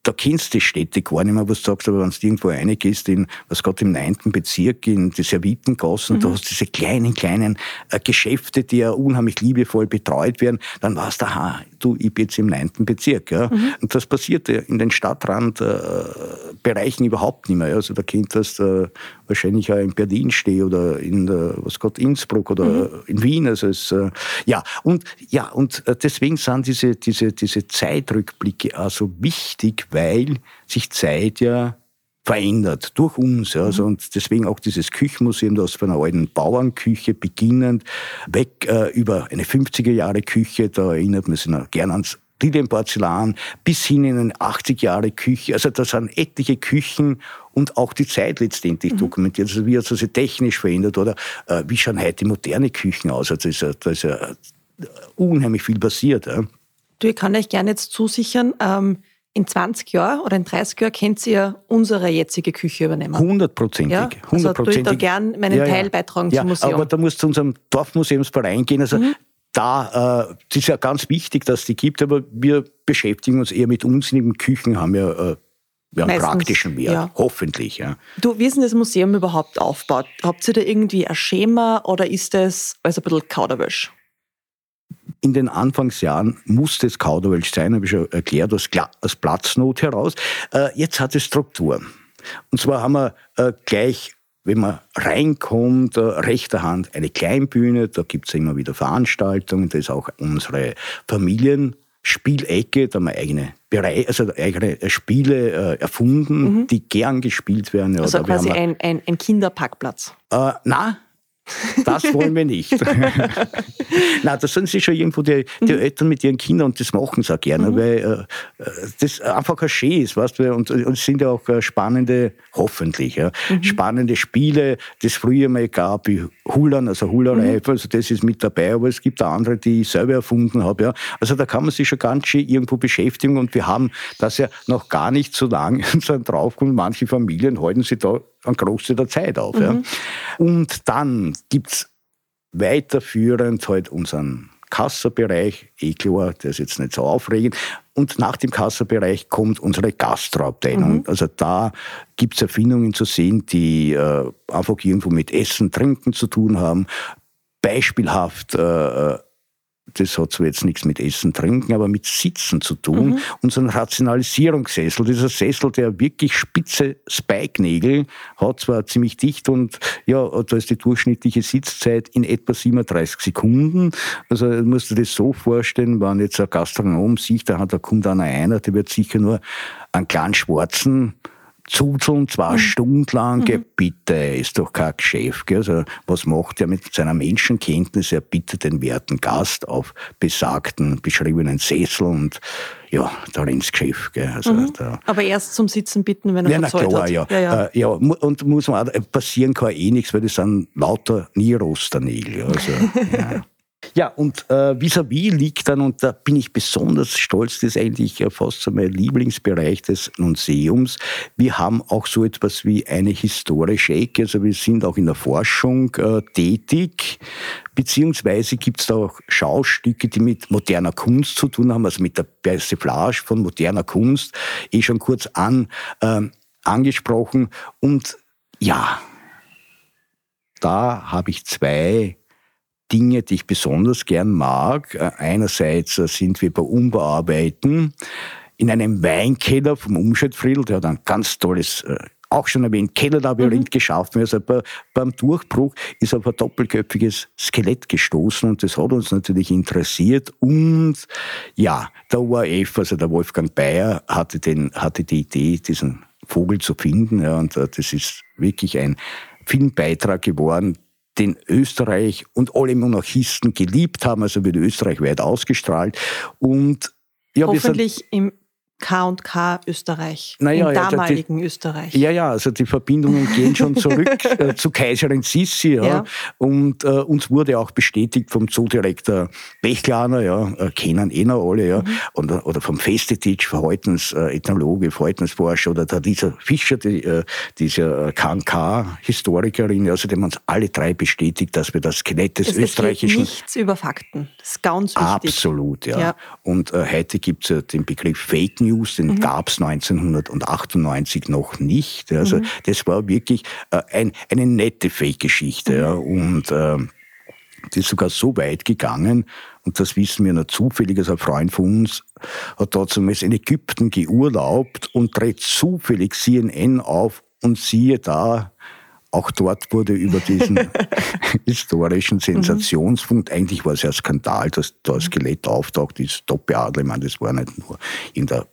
da kennst du die Städte gar nicht mehr, was du sagst, aber wenn du irgendwo reingehst, in, was Gott im neunten Bezirk, in die Servitengassen, mhm. da hast du diese kleinen, kleinen äh, Geschäfte, die ja unheimlich liebevoll betreut werden, dann warst du, aha, du, ich bin jetzt im neunten Bezirk. Ja? Mhm. Und das passiert in den Stadtrandbereichen äh, überhaupt nicht mehr. Also da kennt das äh, wahrscheinlich auch in Berlin stehe oder in, äh, was Gott, Innsbruck oder mhm. in Wien. Also es, äh, ja, und, ja, und äh, deswegen sind diese, diese, diese Zeitrückblicke also wichtig, weil sich Zeit ja verändert durch uns. Ja. Also, und deswegen auch dieses Küchenmuseum, das von einer alten Bauernküche beginnend, weg äh, über eine 50er Jahre Küche, da erinnert man sich noch gern ans Lilienporzellan, bis hin in eine 80 Jahre Küche. Also da sind etliche Küchen und auch die Zeit letztendlich mhm. dokumentiert. Also wie hat sich technisch verändert oder äh, wie schauen heute moderne Küchen aus? Also da ist ja, da ist ja äh, unheimlich viel passiert. Ja. Du, ich kann euch gerne jetzt zusichern, ähm, in 20 Jahren oder in 30 Jahren könnt ihr unsere jetzige Küche übernehmen. Hundertprozentig. Ja? Also tue ich da gern meinen ja, Teil beitragen ja, zum Museum. Aber da musst du zu unserem Dorfmuseumsverein gehen. Also mhm. da äh, das ist ja ganz wichtig, dass es die gibt, aber wir beschäftigen uns eher mit unsinnigen Küchen, haben ja äh, ja, Meistens, praktischen Wert, ja. hoffentlich. Ja. Du, wie ist denn das Museum überhaupt aufgebaut? Habt ihr da irgendwie ein Schema oder ist das alles ein bisschen Kauderwäsch? In den Anfangsjahren musste es Kauderwelsch sein, habe ich schon erklärt, aus, aus Platznot heraus. Äh, jetzt hat es Struktur. Und zwar haben wir äh, gleich wenn man reinkommt, äh, rechter Hand eine Kleinbühne, da gibt es immer wieder Veranstaltungen, da ist auch unsere Familienspielecke, da haben wir eigene Bereich, also eigene Spiele äh, erfunden, mhm. die gern gespielt werden. Also quasi ein, ein, ein Kinderparkplatz. Äh, na, das wollen wir nicht. (laughs) Nein, das sind sie schon irgendwo die, die mhm. Eltern mit ihren Kindern und das machen sie auch gerne, mhm. weil äh, das einfach ein Schee ist, weißt du, und, und es sind ja auch äh, spannende, hoffentlich, ja, mhm. spannende Spiele, es früher mal gab, wie Hullern, also Hullerei, mhm. also das ist mit dabei, aber es gibt auch andere, die ich selber erfunden habe, ja. Also da kann man sich schon ganz schön irgendwo beschäftigen und wir haben das ja noch gar nicht so lange (laughs) draufgekommen, manche Familien halten sich da einen Großteil der Zeit auf. Mhm. Ja. Und dann gibt es weiterführend halt unseren Kassabereich, eh klar, der ist jetzt nicht so aufregend. Und nach dem Kassabereich kommt unsere Gastroabteilung. Mhm. Also da gibt es Erfindungen zu sehen, die äh, einfach irgendwo mit Essen, Trinken zu tun haben. Beispielhaft äh, das hat zwar jetzt nichts mit Essen, Trinken, aber mit Sitzen zu tun. Mhm. Und so ein Rationalisierungssessel, dieser Sessel, der wirklich spitze Spike-Nägel hat, zwar ziemlich dicht und ja, da ist die durchschnittliche Sitzzeit in etwa 37 Sekunden. Also musst du dir das so vorstellen, wenn jetzt ein Gastronom sieht, da, da kommt einer einer, der wird sicher nur einen kleinen schwarzen zuzeln zwei mhm. Stunden lang, mhm. bitte, ist doch kein Geschäft. Gell? Also, was macht er mit seiner Menschenkenntnis? Er bittet den werten Gast auf besagten, beschriebenen Sessel und ja, da ins Geschäft. Gell? Also, mhm. da, Aber erst zum Sitzen bitten, wenn er ja, na, klar, hat. Ja. Ja, ja. Äh, ja, und muss man auch, passieren kann eh nichts, weil das sind lauter Nierosternil. Also, (laughs) ja. Ja, und äh, vis-à-vis -vis liegt dann, und da bin ich besonders stolz, das ist eigentlich fast so mein Lieblingsbereich des Museums. Wir haben auch so etwas wie eine historische Ecke, also wir sind auch in der Forschung äh, tätig, beziehungsweise gibt es da auch Schaustücke, die mit moderner Kunst zu tun haben, also mit der Persiflage von moderner Kunst, eh schon kurz an, äh, angesprochen. Und ja, da habe ich zwei Dinge, die ich besonders gern mag. Äh, einerseits äh, sind wir bei Umbearbeiten in einem Weinkeller vom Umschaltfriedl, der hat ein ganz tolles äh, auch schon erwähnt, Kellerlabyrinth mhm. geschaffen. Also bei, beim Durchbruch ist auf ein doppelköpfiges Skelett gestoßen und das hat uns natürlich interessiert. Und ja, der ORF, also der Wolfgang Bayer, hatte, den, hatte die Idee, diesen Vogel zu finden. Ja, und das ist wirklich ein Filmbeitrag geworden, den Österreich und alle Monarchisten geliebt haben, also wird Österreich weit ausgestrahlt. Und ja, Hoffentlich im K&K Österreich, naja, im damaligen die, Österreich. Ja, ja, also die Verbindungen gehen schon zurück (laughs) äh, zu Kaiserin Sissi. Ja. ja. Und äh, uns wurde auch bestätigt vom Zoodirektor Bechlaner, ja, äh, kennen eh noch alle, ja, mhm. und, oder vom Festetitsch, Verhaltensethnologe, Verhaltensforscher, oder der Lisa Fischer, die, äh, diese K&K-Historikerin, also die haben uns alle drei bestätigt, dass wir das Skelett des es österreichischen... nichts über Fakten, das ist ganz wichtig. Absolut, ja. ja. Und äh, heute gibt es ja den Begriff Fake News, den mhm. gab es 1998 noch nicht. Also mhm. das war wirklich äh, ein, eine nette Fake-Geschichte. Mhm. Ja. Und äh, die ist sogar so weit gegangen, und das wissen wir nur zufällig, also ein Freund von uns hat damals in Ägypten geurlaubt und dreht zufällig CNN auf und siehe da, auch dort wurde über diesen (laughs) historischen Sensationspunkt, eigentlich war es ja ein Skandal, dass da ein Skelett auftaucht, dieses Doppeladler, ich meine, das war nicht nur irgendein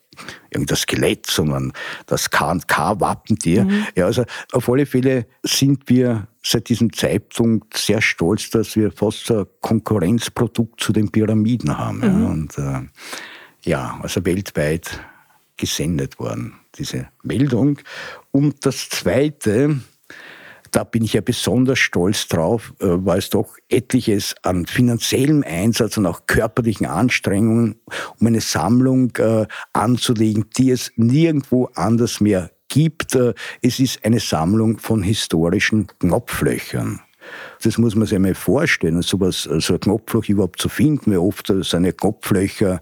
irgendein Skelett, sondern das K&K-Wappentier. Mhm. Ja, also auf alle Fälle sind wir seit diesem Zeitpunkt sehr stolz, dass wir fast ein Konkurrenzprodukt zu den Pyramiden haben. Mhm. Ja, und äh, ja, also weltweit gesendet worden, diese Meldung. Und das Zweite, da bin ich ja besonders stolz drauf, äh, weil es doch etliches an finanziellem Einsatz und auch körperlichen Anstrengungen, um eine Sammlung äh, anzulegen, die es nirgendwo anders mehr gibt. Äh, es ist eine Sammlung von historischen Knopflöchern. Das muss man sich einmal vorstellen, sowas, so ein Knopfloch überhaupt zu finden, weil oft ja Knopflöcher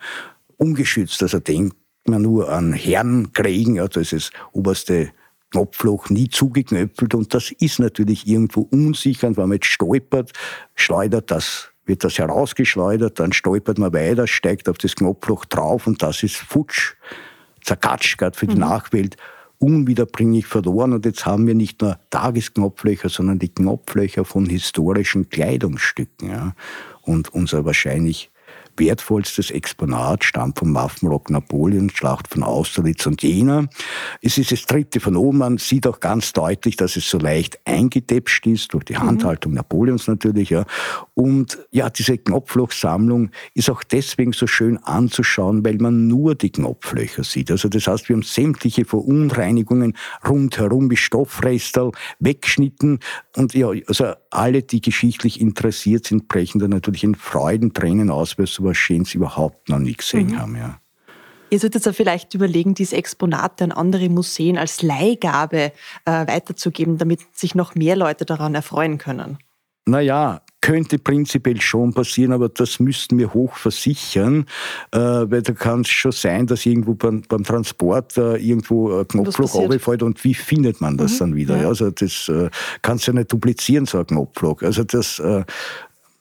ungeschützt. Also denkt man nur an Herrenkriegen, ja, das ist das oberste Knopfloch nie zugeknöpfelt und das ist natürlich irgendwo unsicher und wenn man jetzt stolpert, schleudert das wird das herausgeschleudert, dann stolpert man weiter, steigt auf das Knopfloch drauf und das ist futsch, zerkatscht gerade für die mhm. Nachwelt, unwiederbringlich verloren. Und jetzt haben wir nicht nur Tagesknopflöcher, sondern die Knopflöcher von historischen Kleidungsstücken. Ja. Und unser wahrscheinlich wertvollstes Exponat stammt vom Waffenrock Napoleon, Schlacht von Austerlitz und Jena. Es ist das dritte von oben. Man sieht auch ganz deutlich, dass es so leicht eingedäpscht ist, durch die mhm. Handhaltung mhm. Napoleons natürlich. Ja. Und ja, diese Knopflochsammlung ist auch deswegen so schön anzuschauen, weil man nur die Knopflöcher sieht. Also das heißt, wir haben sämtliche Verunreinigungen rundherum wie Stoffrestel weggeschnitten. Und ja, also alle, die geschichtlich interessiert sind, brechen da natürlich in Freudentränen aus, weil sowas Schönes überhaupt noch nie gesehen mhm. haben. Ja. Ihr solltet ja vielleicht überlegen, diese Exponate an andere Museen als Leihgabe äh, weiterzugeben, damit sich noch mehr Leute daran erfreuen können. Naja, könnte prinzipiell schon passieren, aber das müssten wir hoch versichern, äh, weil da kann es schon sein, dass irgendwo beim, beim Transport äh, irgendwo ein Knopfloch runterfällt und wie findet man das mhm, dann wieder? Ja. Also das äh, kannst du ja nicht duplizieren, so ein Knopfloch. Also das äh,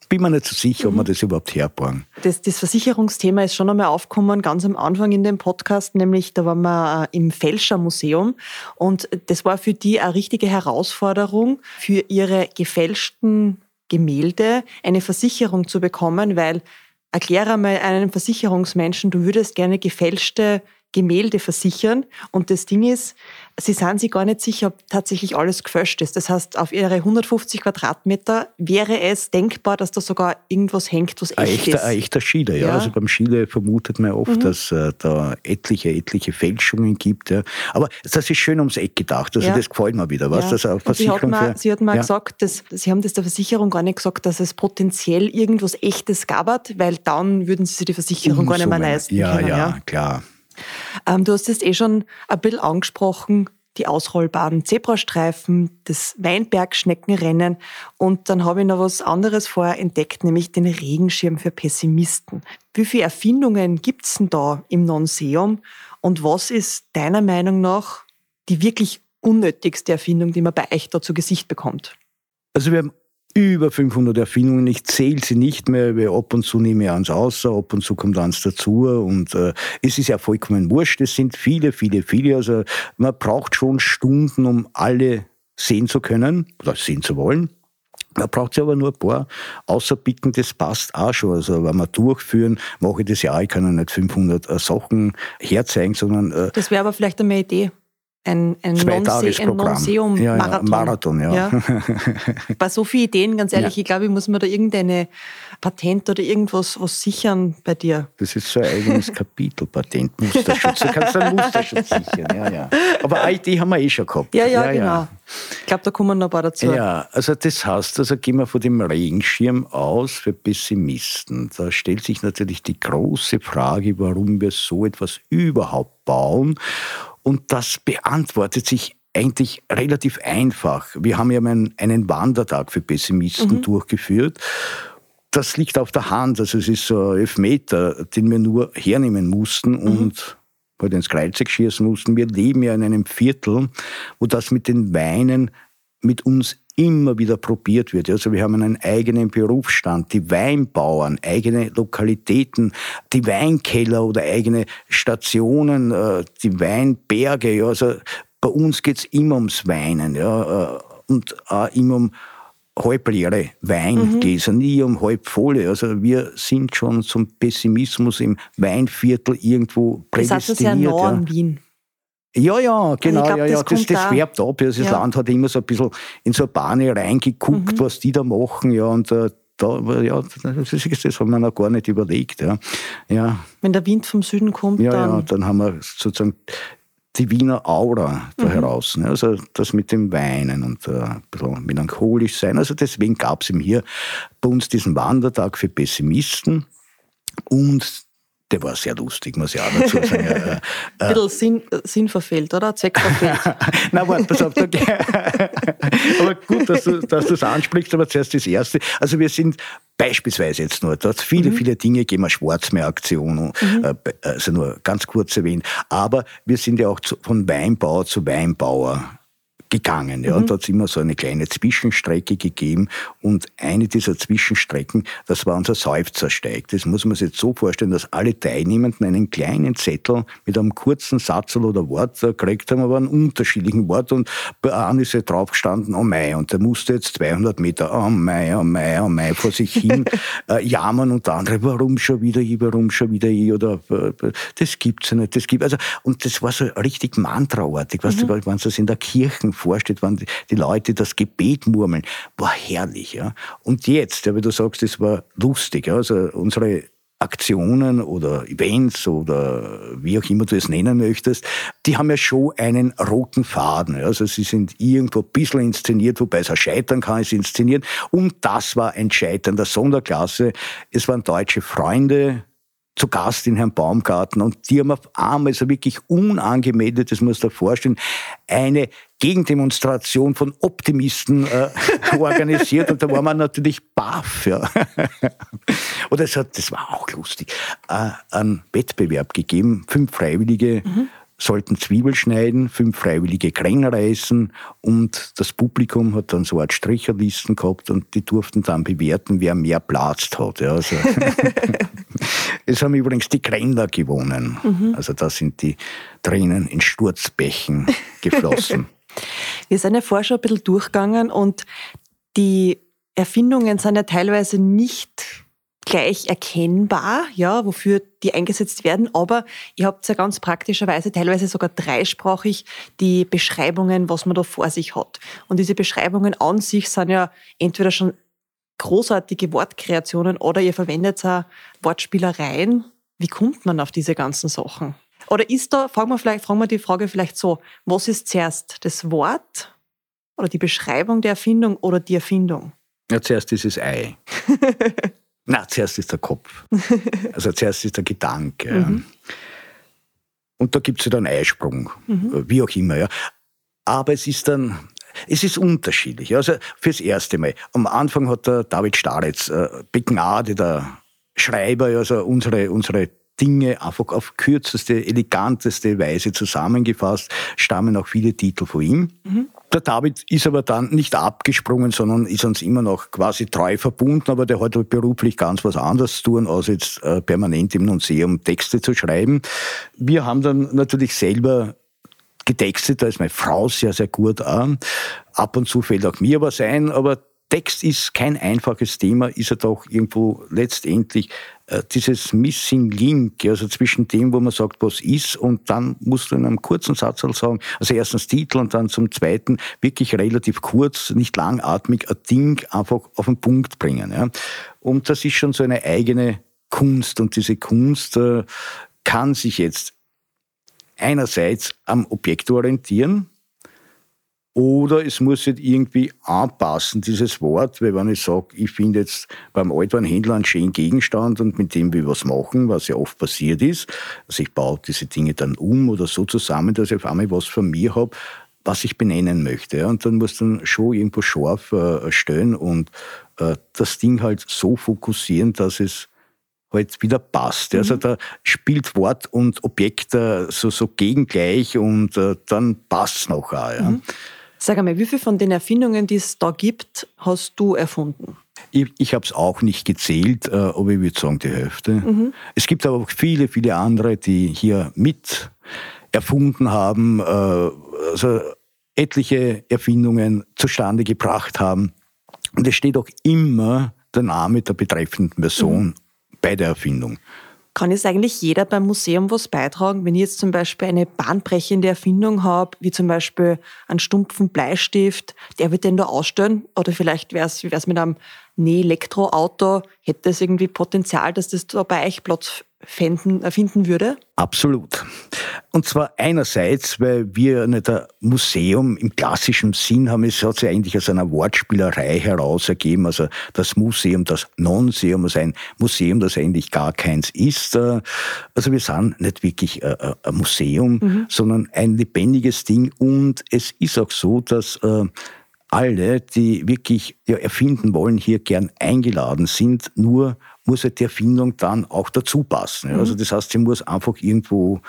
bin mir nicht so sicher, ob wir mhm. das überhaupt herbauen. Das, das Versicherungsthema ist schon einmal aufgekommen, ganz am Anfang in dem Podcast, nämlich da waren wir äh, im Fälschermuseum und das war für die eine richtige Herausforderung, für ihre gefälschten Gemälde eine Versicherung zu bekommen, weil erkläre mal einem Versicherungsmenschen, du würdest gerne gefälschte Gemälde versichern und das Ding ist, Sie sind sich gar nicht sicher, ob tatsächlich alles gefälscht ist. Das heißt, auf Ihre 150 Quadratmeter wäre es denkbar, dass da sogar irgendwas hängt, was echt echter, ist. Ein echter Schiele, ja. ja. Also beim Schiele vermutet man oft, mhm. dass äh, da etliche, etliche Fälschungen gibt. Ja. Aber das ist schön ums Eck gedacht. Also ja. das gefällt mir wieder. Was ja. das auf Versicherung Sie hat mal, Sie hat mal gesagt, dass, Sie haben das der Versicherung gar nicht gesagt, dass es potenziell irgendwas Echtes gab, weil dann würden Sie sich die Versicherung Umsummen. gar nicht mehr leisten ja, können. Ja, ja, klar. Ähm, du hast es eh schon ein bisschen angesprochen, die ausrollbaren Zebrastreifen, das Weinbergschneckenrennen und dann habe ich noch was anderes vorher entdeckt, nämlich den Regenschirm für Pessimisten. Wie viele Erfindungen gibt es denn da im Non-Seum und was ist deiner Meinung nach die wirklich unnötigste Erfindung, die man bei euch da zu Gesicht bekommt? Also wir haben über 500 Erfindungen. Ich zähle sie nicht mehr, weil ab und zu nehme ich eins außer, ab und zu kommt eins dazu. Und äh, es ist ja vollkommen wurscht. Es sind viele, viele, viele. Also man braucht schon Stunden, um alle sehen zu können oder sehen zu wollen. Man braucht aber nur ein paar außerpicken, das passt auch schon. Also wenn wir durchführen, mache ich das ja auch. Ich kann ja nicht 500 äh, Sachen herzeigen, sondern... Äh, das wäre aber vielleicht eine Idee ein, ein Non-Seum-Marathon. Ja, ja, Marathon, ja. ja. (laughs) Bei so vielen Ideen, ganz ehrlich, ja. ich glaube, ich muss mir da irgendeine Patent oder irgendwas was sichern bei dir. Das ist so ein eigenes (laughs) Kapitel, Patentmusterschutz. Du kannst einen Musterschutz sichern, ja, ja. Aber eine Idee haben wir eh schon gehabt. Ja, ja, genau. Ich glaube, da kommen noch ein paar dazu. Ja, also das heißt, also gehen wir von dem Regenschirm aus für Pessimisten. Da stellt sich natürlich die große Frage, warum wir so etwas überhaupt bauen. Und das beantwortet sich eigentlich relativ einfach. Wir haben ja einen, einen Wandertag für Pessimisten mhm. durchgeführt. Das liegt auf der Hand. Also es ist so ein Elfmeter, den wir nur hernehmen mussten mhm. und halt ins Kreuzeck schießen mussten. Wir leben ja in einem Viertel, wo das mit den Weinen mit uns immer wieder probiert wird. Also wir haben einen eigenen Berufsstand, die Weinbauern, eigene Lokalitäten, die Weinkeller oder eigene Stationen, äh, die Weinberge. Also bei uns geht's immer ums Weinen ja, äh, und auch immer um halbleere Weingläser, mhm. nie um halb volle. Also wir sind schon zum Pessimismus im Weinviertel irgendwo prädestiniert. Das heißt, das ist ja nah an Wien. Ja, ja, genau, glaub, ja, ja. Das, das, das färbt ab. Also das ja. Land hat immer so ein bisschen in so eine Bahn reingeguckt, mhm. was die da machen, ja, und äh, da, ja, das, ist, das haben wir noch gar nicht überlegt, ja. ja. Wenn der Wind vom Süden kommt, ja, dann... Ja, dann haben wir sozusagen die Wiener Aura da mhm. heraus. Ne? Also das mit dem Weinen und äh, ein bisschen melancholisch sein. Also deswegen gab es eben hier bei uns diesen Wandertag für Pessimisten und der war sehr lustig, muss ich auch dazu sagen. (laughs) Ein äh, bisschen Sinn, Sinn verfehlt, oder? Zweck verfehlt. (laughs) Nein, warte, pass auf. (laughs) aber gut, dass du das ansprichst, aber zuerst das Erste. Also wir sind beispielsweise jetzt nur, da hat viele, mhm. viele Dinge gegeben, eine Schwarzmeeraktion, mhm. Äh, also nur ganz kurz erwähnt. Aber wir sind ja auch von Weinbauer zu Weinbauer gegangen. Ja. Mhm. Und da hat es immer so eine kleine Zwischenstrecke gegeben. Und eine dieser Zwischenstrecken, das war unser Seufzersteig. Das muss man sich jetzt so vorstellen, dass alle Teilnehmenden einen kleinen Zettel mit einem kurzen Satz oder Wort gekriegt haben, aber einen unterschiedlichen Wort. Und bei einem ist ja drauf gestanden, oh mei, und der musste jetzt 200 Meter, oh mei, oh mei, oh mei, vor sich hin (laughs) äh, jammern und der andere, warum schon wieder ich, warum schon wieder ich, oder äh, das gibt's ja nicht, das gibt, also, und das war so richtig mantraartig, weißt mhm. du, wenn du das in der Kirche vorstellt, wenn die Leute das Gebet murmeln, war herrlich. Ja. Und jetzt, ja, wie du sagst, das war lustig. Ja. Also unsere Aktionen oder Events oder wie auch immer du es nennen möchtest, die haben ja schon einen roten Faden. Also sie sind irgendwo ein bisschen inszeniert, wobei es auch scheitern kann, es inszeniert. Und das war ein Scheitern der Sonderklasse. Es waren deutsche Freunde, zu Gast in Herrn Baumgarten und die haben auf einmal so wirklich unangemeldet, das muss du dir vorstellen, eine Gegendemonstration von Optimisten äh, (laughs) organisiert und da war man natürlich baff. Ja. (laughs) Oder es hat, das war auch lustig, äh, einen Wettbewerb gegeben, fünf Freiwillige. Mhm sollten Zwiebel schneiden, fünf freiwillige Kräng reißen und das Publikum hat dann so eine Art Stricherlisten gehabt und die durften dann bewerten, wer mehr Platz hat. Ja, also (laughs) es haben übrigens die Kränder gewonnen. Mhm. Also da sind die Tränen in Sturzbächen geflossen. Wir sind ja vorher schon ein bisschen durchgegangen und die Erfindungen sind ja teilweise nicht gleich erkennbar, ja, wofür die eingesetzt werden. Aber ihr habt ja ganz praktischerweise teilweise sogar dreisprachig die Beschreibungen, was man da vor sich hat. Und diese Beschreibungen an sich sind ja entweder schon großartige Wortkreationen oder ihr verwendet auch Wortspielereien. Wie kommt man auf diese ganzen Sachen? Oder ist da, fragen wir, vielleicht, fragen wir die Frage vielleicht so, was ist zuerst das Wort oder die Beschreibung der Erfindung oder die Erfindung? Ja, zuerst ist es Ei. (laughs) Na, zuerst ist der Kopf. (laughs) Also zuerst ist der Gedanke. Mhm. Und da gibt es ja dann Eisprung, mhm. wie auch immer. Ja. Aber es ist dann, es ist unterschiedlich. Also fürs erste Mal. Am Anfang hat der David Staretz, äh, begnadeter Schreiber, also unsere, unsere Dinge einfach auf kürzeste, eleganteste Weise zusammengefasst, stammen auch viele Titel von ihm. Mhm. Der David ist aber dann nicht abgesprungen, sondern ist uns immer noch quasi treu verbunden, aber der hat halt beruflich ganz was anderes zu tun, als jetzt äh, permanent im Museum Texte zu schreiben. Wir haben dann natürlich selber getextet, da ist meine Frau sehr, sehr gut an. Ab und zu fällt auch mir was ein, aber Text ist kein einfaches Thema, ist er doch irgendwo letztendlich dieses Missing Link, also zwischen dem, wo man sagt, was ist, und dann musst du in einem kurzen Satz halt sagen, also erstens Titel und dann zum zweiten wirklich relativ kurz, nicht langatmig, ein Ding einfach auf den Punkt bringen. Ja. Und das ist schon so eine eigene Kunst und diese Kunst äh, kann sich jetzt einerseits am Objekt orientieren, oder es muss sich irgendwie anpassen, dieses Wort, weil wenn ich sage, ich finde jetzt beim Altwarenhändler einen schönen Gegenstand und mit dem will ich was machen, was ja oft passiert ist, also ich baue diese Dinge dann um oder so zusammen, dass ich auf einmal was von mir habe, was ich benennen möchte. Und dann muss dann schon irgendwo scharf äh, stellen und äh, das Ding halt so fokussieren, dass es halt wieder passt. Also mhm. Also da spielt Wort und Objekt äh, so, so gegengleich und äh, dann passt noch auch. Ja. Mhm. Sag einmal, wie viele von den Erfindungen, die es da gibt, hast du erfunden? Ich, ich habe es auch nicht gezählt, äh, aber ich würde sagen die Hälfte. Mhm. Es gibt aber auch viele, viele andere, die hier mit erfunden haben, äh, also etliche Erfindungen zustande gebracht haben. Und es steht auch immer der Name der betreffenden Person mhm. bei der Erfindung. Kann jetzt eigentlich jeder beim Museum was beitragen, wenn ich jetzt zum Beispiel eine bahnbrechende Erfindung habe, wie zum Beispiel einen stumpfen Bleistift, der wird den da ausstellen? Oder vielleicht wäre es mit einem Nee-Elektroauto, hätte es irgendwie Potenzial, dass das da bei euch Platz finden, äh, finden würde? Absolut. Und zwar einerseits, weil wir nicht ein Museum im klassischen Sinn haben, es hat sich eigentlich aus einer Wortspielerei heraus ergeben, also das Museum, das Non-Seum, also ein Museum, das eigentlich gar keins ist. Äh, also wir sind nicht wirklich äh, ein Museum, mhm. sondern ein lebendiges Ding und es ist auch so, dass alle, die wirklich erfinden wollen, hier gern eingeladen sind, nur muss halt die Erfindung dann auch dazu passen. Mhm. Also das heißt, sie muss einfach irgendwo,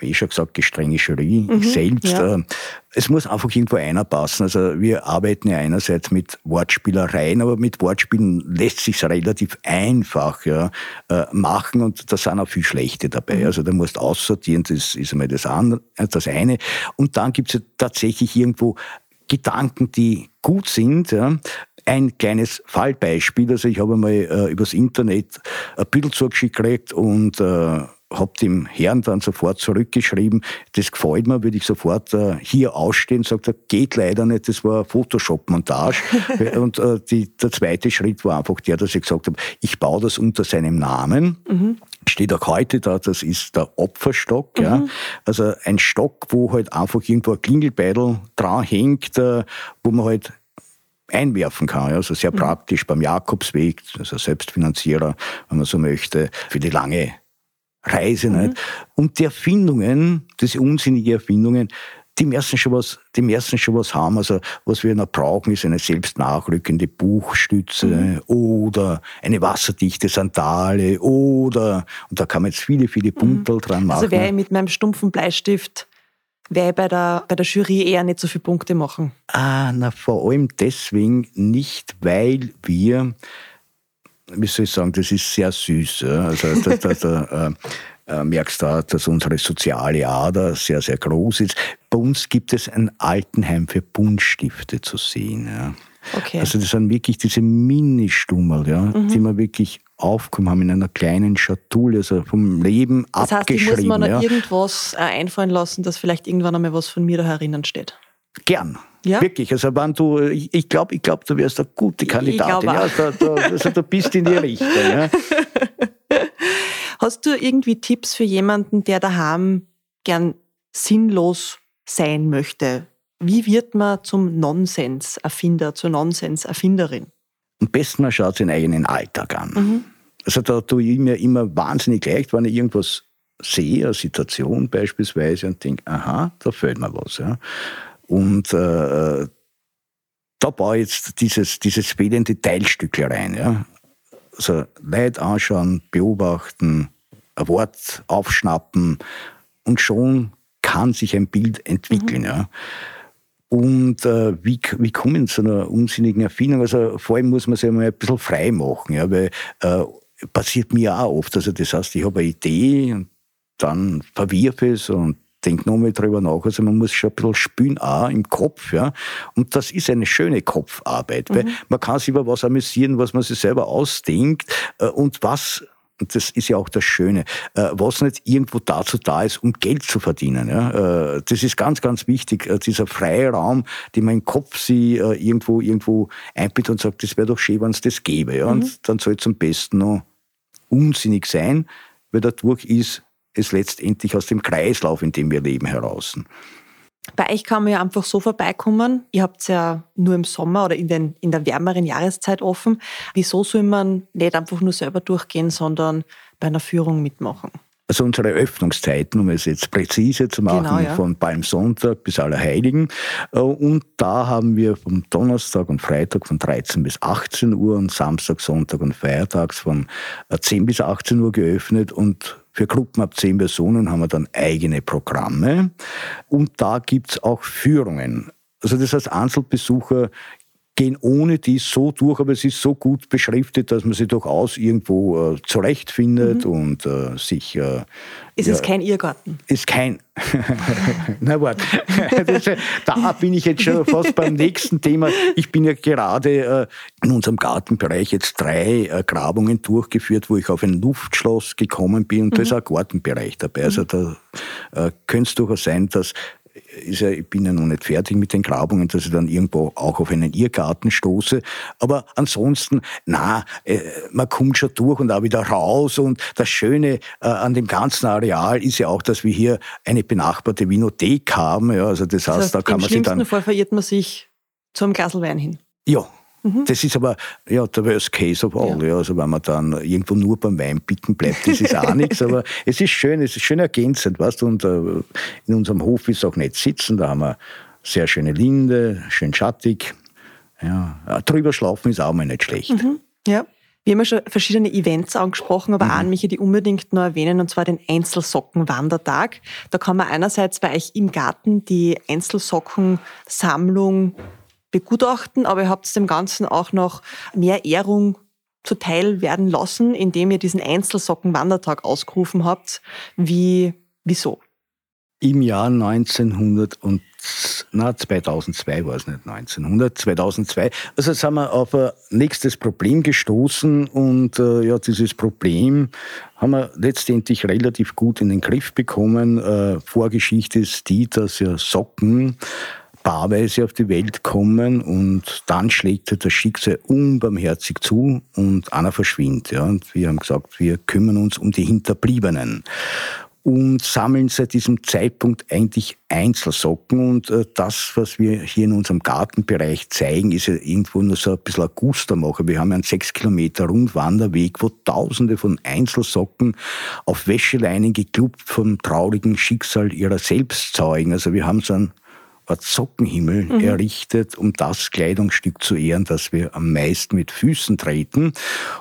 wie ich schon gesagt, gestrenge Jury, mhm, selbst, ja. äh, es muss einfach irgendwo einer passen. Also wir arbeiten ja einerseits mit Wortspielereien, aber mit Wortspielen lässt sich relativ einfach ja, äh, machen und da sind auch viel Schlechte dabei. Mhm. Also da musst du aussortieren, das ist einmal das, andere, das eine. Und dann gibt es ja tatsächlich irgendwo Gedanken, die gut sind. Ja. Ein kleines Fallbeispiel, also ich habe einmal äh, übers Internet ein Bild zugeschickt gekriegt und äh, habe dem Herrn dann sofort zurückgeschrieben, das gefällt mir, würde ich sofort äh, hier ausstehen, sagt er, geht leider nicht, das war Photoshop-Montage. (laughs) und äh, die, der zweite Schritt war einfach der, dass ich gesagt habe, ich baue das unter seinem Namen. Mhm. Steht auch heute da, das ist der Opferstock. Mhm. Ja. Also ein Stock, wo halt einfach irgendwo ein Klingelbeidel dran hängt, äh, wo man halt einwerfen kann. Also sehr mhm. praktisch beim Jakobsweg, also Selbstfinanzierer, wenn man so möchte, für die lange Reise. Mhm. Nicht? Und die Erfindungen, diese unsinnigen Erfindungen, die müssen schon was, die müssen schon was haben. Also, was wir noch brauchen, ist eine selbstnachrückende Buchstütze mhm. oder eine wasserdichte Sandale oder, und da kann man jetzt viele, viele Punkte mhm. dran machen. Also, wäre ich mit meinem stumpfen Bleistift werde bei der, bei der Jury eher nicht so viele Punkte machen. Ah, na, vor allem deswegen nicht, weil wir, wie soll ich sagen, das ist sehr süß. Ja? Also, da, da, da, äh, merkst du, dass unsere soziale Ader sehr, sehr groß ist. Bei uns gibt es ein Altenheim für Buntstifte zu sehen. Ja. Okay. Also das sind wirklich diese Mini-Stummel, ja, mhm. die wir wirklich aufgekommen haben in einer kleinen Schatulle, also vom Leben das abgeschrieben. Das heißt, ich muss mir ja. noch irgendwas äh, einfallen lassen, dass vielleicht irgendwann einmal was von mir da herinnen steht. Gern. Ja? Wirklich. Also wenn du, ich, ich glaube, ich glaub, du wärst eine gute Kandidatin. Ja, da, da, also du bist in die (laughs) Richtung. Ja. Hast du irgendwie Tipps für jemanden, der daheim gern sinnlos sein möchte? Wie wird man zum Nonsens-Erfinder, zur Nonsens-Erfinderin? Am besten man schaut seinen eigenen Alltag an. Mhm. Also da tue ich mir immer wahnsinnig leicht, wenn ich irgendwas sehe, eine Situation beispielsweise, und denke, aha, da fällt mir was. Ja. Und äh, da baue ich jetzt dieses, dieses fehlende Teilstück rein. Ja. Also Leute anschauen, beobachten, ein Wort aufschnappen und schon kann sich ein Bild entwickeln. Mhm. Ja. Und äh, wie, wie kommen zu einer unsinnigen Erfindung? Also vor allem muss man sich einmal ein bisschen frei machen, ja, weil äh, passiert mir auch oft. Also das heißt, ich habe eine Idee und dann verwirfe es und denke nochmal drüber nach. Also man muss schon ein bisschen spülen auch im Kopf. Ja? Und das ist eine schöne Kopfarbeit, mhm. weil man kann sich über was amüsieren, was man sich selber ausdenkt äh, und was und das ist ja auch das Schöne, äh, was nicht irgendwo dazu da ist, um Geld zu verdienen. Ja? Äh, das ist ganz, ganz wichtig, dieser freie Raum, den man im Kopf sie irgendwo, irgendwo einbindet und sagt, das wäre doch schön, wenn es das gäbe. Ja? Mhm. Und dann soll es am besten noch unsinnig sein, weil dadurch ist es letztendlich aus dem Kreislauf, in dem wir leben, heraus. Bei euch kann man ja einfach so vorbeikommen. Ihr habt es ja nur im Sommer oder in, den, in der wärmeren Jahreszeit offen. Wieso soll man nicht einfach nur selber durchgehen, sondern bei einer Führung mitmachen? Also unsere Öffnungszeiten, um es jetzt präzise zu machen, genau, ja. von Palmsonntag bis Allerheiligen. Äh, und da haben wir vom Donnerstag und Freitag von 13 bis 18 Uhr und Samstag, Sonntag und Feiertags von 10 äh, bis 18 Uhr geöffnet und für Gruppen ab zehn Personen haben wir dann eigene Programme und da gibt's auch Führungen. Also das heißt, Einzelbesucher gehen ohne dies so durch, aber es ist so gut beschriftet, dass man sie durchaus irgendwo äh, zurechtfindet mhm. und äh, sich. Äh, ist ja, es kein Irrgarten? Ist kein. (laughs) Na warte, da bin ich jetzt schon fast beim nächsten Thema. Ich bin ja gerade äh, in unserem Gartenbereich jetzt drei äh, Grabungen durchgeführt, wo ich auf ein Luftschloss gekommen bin und mhm. da ist mhm. auch ein Gartenbereich dabei. Also da äh, könnte es durchaus sein, dass ja, ich bin ja noch nicht fertig mit den Grabungen, dass ich dann irgendwo auch auf einen Irrgarten stoße. Aber ansonsten, na, äh, man kommt schon durch und auch wieder raus. Und das Schöne äh, an dem ganzen Areal ist ja auch, dass wir hier eine benachbarte Vinothek haben. Ja, also das, das heißt, da kann man sich dann. Im Fall verirrt man sich zum Glasl Wein hin. Ja, Mhm. Das ist aber ja, der Worst Case of all. Ja. ja. Also wenn man dann irgendwo nur beim Weinpicken bleibt, das ist auch nichts. Aber (laughs) es ist schön, es ist schön ergänzend. Weißt du? Und äh, in unserem Hof ist auch nicht sitzen. Da haben wir sehr schöne Linde, schön schattig. Ja, drüber schlafen ist auch mal nicht schlecht. Mhm. Ja. Wir haben ja schon verschiedene Events angesprochen, aber mhm. einen möchte ich die unbedingt noch erwähnen, und zwar den Einzelsockenwandertag. Da kann man einerseits bei euch im Garten die Einzelsockensammlung begutachten, aber ihr habt dem Ganzen auch noch mehr Ehrung zuteil werden lassen, indem ihr diesen Einzelsocken-Wandertag ausgerufen habt. Wie, wieso? Im Jahr 1900 und na, 2002 war es nicht, 1900, 2002. Also sind wir auf ein nächstes Problem gestoßen und äh, ja, dieses Problem haben wir letztendlich relativ gut in den Griff bekommen. Äh, Vorgeschichte ist die, dass ja Socken paarweise auf die Welt kommen und dann schlägt das Schicksal unbarmherzig zu und einer verschwindet. Ja. Und wir haben gesagt, wir kümmern uns um die Hinterbliebenen und sammeln seit diesem Zeitpunkt eigentlich Einzelsocken. Und äh, das, was wir hier in unserem Gartenbereich zeigen, ist ja irgendwo nur so ein bisschen ein Gustermacher. Wir haben einen sechs Kilometer Rundwanderweg, wo tausende von Einzelsocken auf Wäscheleinen geklubbt vom traurigen Schicksal ihrer selbst zeugen. Also wir haben so einen Art Sockenhimmel mhm. errichtet, um das Kleidungsstück zu ehren, das wir am meisten mit Füßen treten.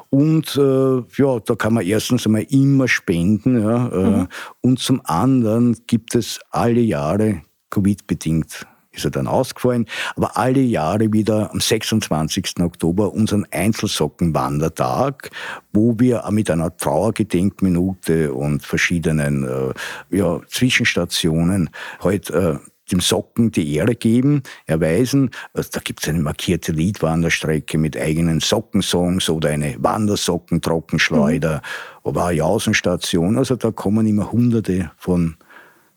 Und äh, ja, da kann man erstens einmal immer spenden. Ja, äh, mhm. Und zum anderen gibt es alle Jahre Covid-bedingt ist er dann ausgefallen, aber alle Jahre wieder am 26. Oktober unseren Einzelsockenwandertag, wo wir mit einer Trauergedenkminute und verschiedenen äh, ja, Zwischenstationen halt äh, dem Socken die Ehre geben, erweisen. Also da gibt es eine markierte Liedwanderstrecke mit eigenen Sockensongs oder eine Wandersocken-Trockenschleuder mhm. oder eine Jausenstation. Also da kommen immer hunderte von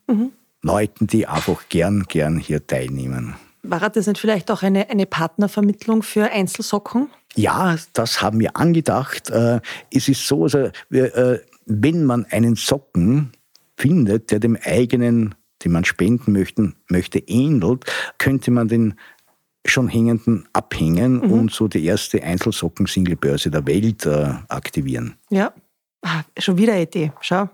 mhm. Leuten, die einfach gern, gern hier teilnehmen. War das nicht vielleicht auch eine, eine Partnervermittlung für Einzelsocken? Ja, das haben wir angedacht. Äh, es ist so, also, äh, wenn man einen Socken findet, der dem eigenen die man spenden möchten, möchte, ähnelt, könnte man den schon hängenden abhängen mhm. und so die erste Einzelsocken-Singlebörse der Welt äh, aktivieren. Ja, ah, schon wieder eine Idee. Schau.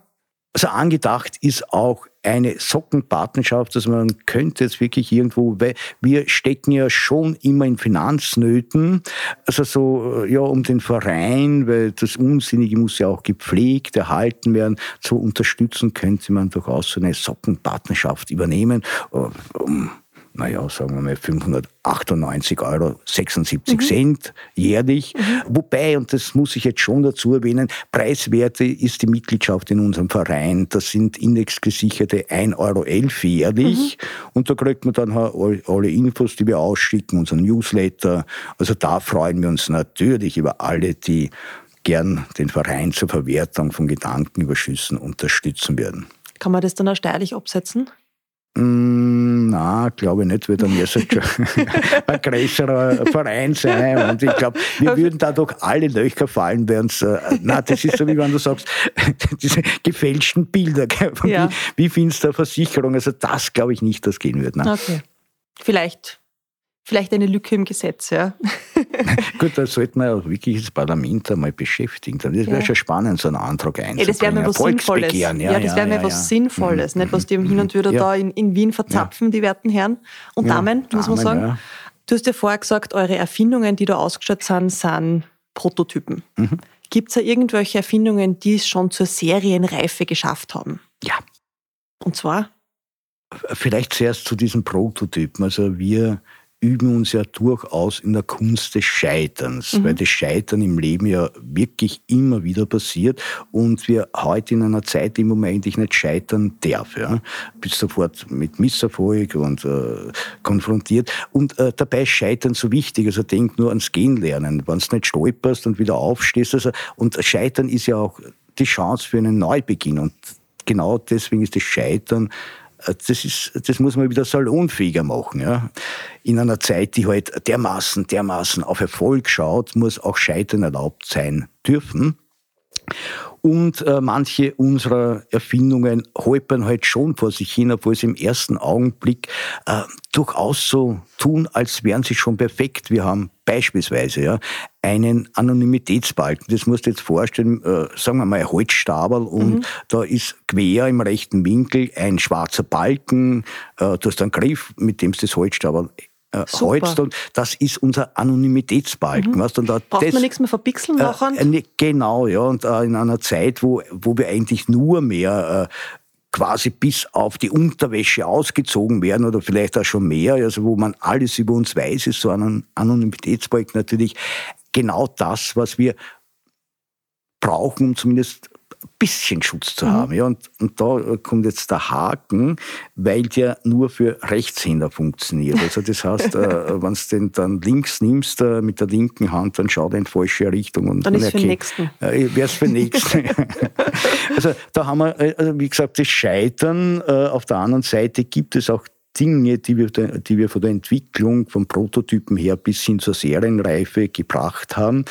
Also angedacht ist auch eine Sockenpartnerschaft, dass man könnte jetzt wirklich irgendwo, weil wir stecken ja schon immer in Finanznöten, also so, ja, um den Verein, weil das Unsinnige muss ja auch gepflegt, erhalten werden, zu unterstützen, könnte man durchaus so eine Sockenpartnerschaft übernehmen, äh, um naja, sagen wir mal 598,76 Euro mhm. Cent jährlich. Mhm. Wobei, und das muss ich jetzt schon dazu erwähnen, preiswerte ist die Mitgliedschaft in unserem Verein. Das sind indexgesicherte 1,11 Euro jährlich. Mhm. Und da kriegt man dann alle Infos, die wir ausschicken, unseren Newsletter. Also da freuen wir uns natürlich über alle, die gern den Verein zur Verwertung von Gedankenüberschüssen unterstützen werden. Kann man das dann auch steuerlich absetzen? Mm, na, glaube ich nicht, weil dann schon (laughs) ein größerer Verein sein. Und ich glaube, wir würden dadurch alle Löcher fallen, während es, äh, na, das ist so, wie wenn du sagst, (laughs) diese gefälschten Bilder, ja. wie, wie findest du Versicherung? Also das glaube ich nicht, das gehen wird. Nein. Okay. Vielleicht vielleicht eine Lücke im Gesetz, ja. (laughs) Gut, da sollte man ja wirklich das Parlament einmal beschäftigen. Das wäre ja. schon spannend, so einen Antrag einzubringen. Ja, das wäre mir was Sinnvolles. Ja, ja, das wäre mir ja, was Sinnvolles, mhm. nicht was die hin und wieder da in, in Wien verzapfen, die werten Herren und Damen, muss man sagen. Du hast ja vorher gesagt, eure Erfindungen, die da ausgestellt sind, sind Prototypen. Mhm. Gibt es ja irgendwelche Erfindungen, die es schon zur Serienreife geschafft haben? Ja. Und zwar? Vielleicht zuerst zu diesen Prototypen. Also wir üben uns ja durchaus in der Kunst des Scheiterns, mhm. weil das Scheitern im Leben ja wirklich immer wieder passiert und wir heute in einer Zeit, in wo man eigentlich nicht scheitern darf, ja, bist sofort mit Misserfolg und äh, konfrontiert und äh, dabei ist Scheitern so wichtig, also denk nur ans Gehen lernen, wenn du nicht stolperst und wieder aufstehst, also und Scheitern ist ja auch die Chance für einen Neubeginn und genau deswegen ist das Scheitern das, ist, das muss man wieder salonfähiger machen. Ja. In einer Zeit, die halt dermaßen, dermaßen auf Erfolg schaut, muss auch Scheitern erlaubt sein dürfen. Und äh, manche unserer Erfindungen holpern halt schon vor sich hin, obwohl sie im ersten Augenblick äh, durchaus so tun, als wären sie schon perfekt. Wir haben beispielsweise ja, einen Anonymitätsbalken. Das musst du jetzt vorstellen, äh, sagen wir mal ein Holzstabel und mhm. da ist quer im rechten Winkel ein schwarzer Balken. Äh, du hast einen Griff, mit dem du das Holzstabel äh, holst und das ist unser Anonymitätsbalken. Mhm. Weißt, und da Braucht das, man nichts mehr verpixeln machen? Äh, genau, ja. Und äh, in einer Zeit, wo, wo wir eigentlich nur mehr äh, quasi bis auf die Unterwäsche ausgezogen werden oder vielleicht auch schon mehr, also wo man alles über uns weiß, ist so ein Anonymitätsbalken natürlich genau das, was wir brauchen, um zumindest bisschen Schutz zu mhm. haben. Ja, und, und da kommt jetzt der Haken, weil der nur für Rechtshänder funktioniert. Also das heißt, äh, (laughs) wenn du den dann links nimmst äh, mit der linken Hand, dann schaut er in falsche Richtung. Und dann ist für den nächsten. Äh, Wäre es für den (laughs) nächsten. also da haben wir, äh, also wie gesagt, das Scheitern. Äh, auf der anderen Seite gibt es auch Dinge, die wir, die wir von der Entwicklung von Prototypen her bis hin zur Serienreife gebracht haben.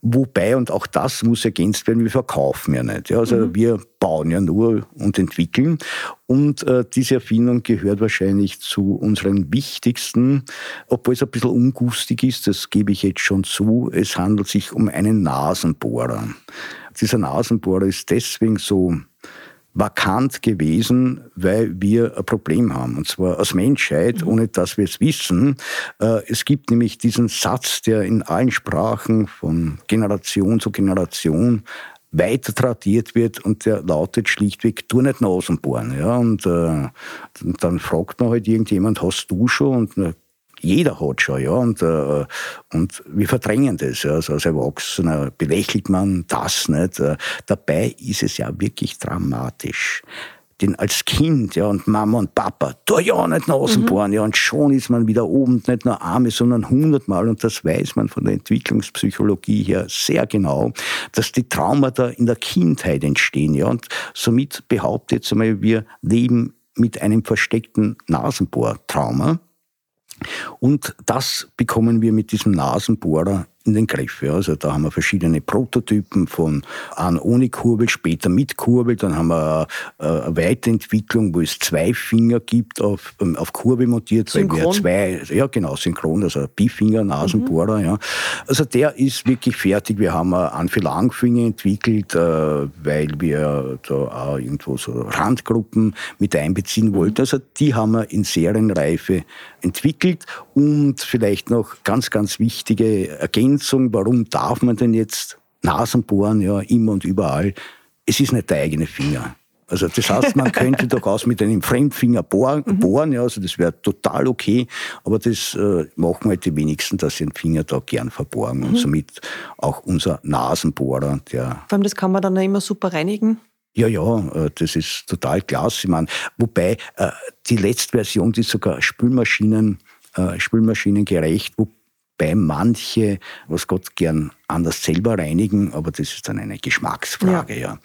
Wobei, und auch das muss ergänzt werden, wir verkaufen ja nicht. Ja, also mhm. wir bauen ja nur und entwickeln. Und äh, diese Erfindung gehört wahrscheinlich zu unseren wichtigsten, obwohl es ein bisschen ungustig ist, das gebe ich jetzt schon zu. Es handelt sich um einen Nasenbohrer. Dieser Nasenbohrer ist deswegen so vakant gewesen, weil wir ein Problem haben, und zwar als Menschheit, mhm. ohne dass wir es wissen. Äh, es gibt nämlich diesen Satz, der in allen Sprachen von Generation zu Generation weiter tradiert wird und der lautet schlichtweg, tu nicht Nasen bohren. Ja, und äh, dann fragt man halt irgendjemand, hast du schon? Und jeder hat schon, ja, und, äh, und wir verdrängen das. Ja. Also als Erwachsener belächelt man das nicht. Äh, dabei ist es ja wirklich dramatisch. Denn als Kind, ja, und Mama und Papa, da ja nicht Nasenbohren, mhm. ja, und schon ist man wieder oben, nicht nur arme, sondern hundertmal, und das weiß man von der Entwicklungspsychologie her sehr genau, dass die Traumata in der Kindheit entstehen, ja, und somit behauptet jetzt einmal, wir leben mit einem versteckten Nasenbohrtrauma. Und das bekommen wir mit diesem Nasenbohrer in den Griff. Ja. Also da haben wir verschiedene Prototypen von an ohne Kurbel, später mit Kurbel. Dann haben wir äh, eine Weiterentwicklung, wo es zwei Finger gibt, auf, ähm, auf Kurbel montiert, synchron. weil wir zwei, ja genau, synchron, also Bifinger, Nasenbohrer. Mhm. Ja. Also der ist wirklich fertig. Wir haben einen für Langfinger entwickelt, äh, weil wir da auch irgendwo so Randgruppen mit einbeziehen mhm. wollten. Also die haben wir in Serienreife entwickelt und vielleicht noch ganz, ganz wichtige Ergänzungen Ergänzung, warum darf man denn jetzt Nasen bohren, ja, immer und überall? Es ist nicht der eigene Finger. Also das heißt, man könnte (laughs) durchaus mit einem Fremdfinger bohren, mhm. bohren ja, also das wäre total okay, aber das äh, machen halt die wenigsten, dass sie den Finger da gern verborgen mhm. und somit auch unser Nasenbohrer, der... Vor allem das kann man dann immer super reinigen. Ja, ja, äh, das ist total klasse. Ich meine, wobei äh, die letzte Version, die ist sogar Spülmaschinen, äh, Spülmaschinengerecht, wo wobei manche, was Gott gern anders selber reinigen, aber das ist dann eine Geschmacksfrage, ja. ja.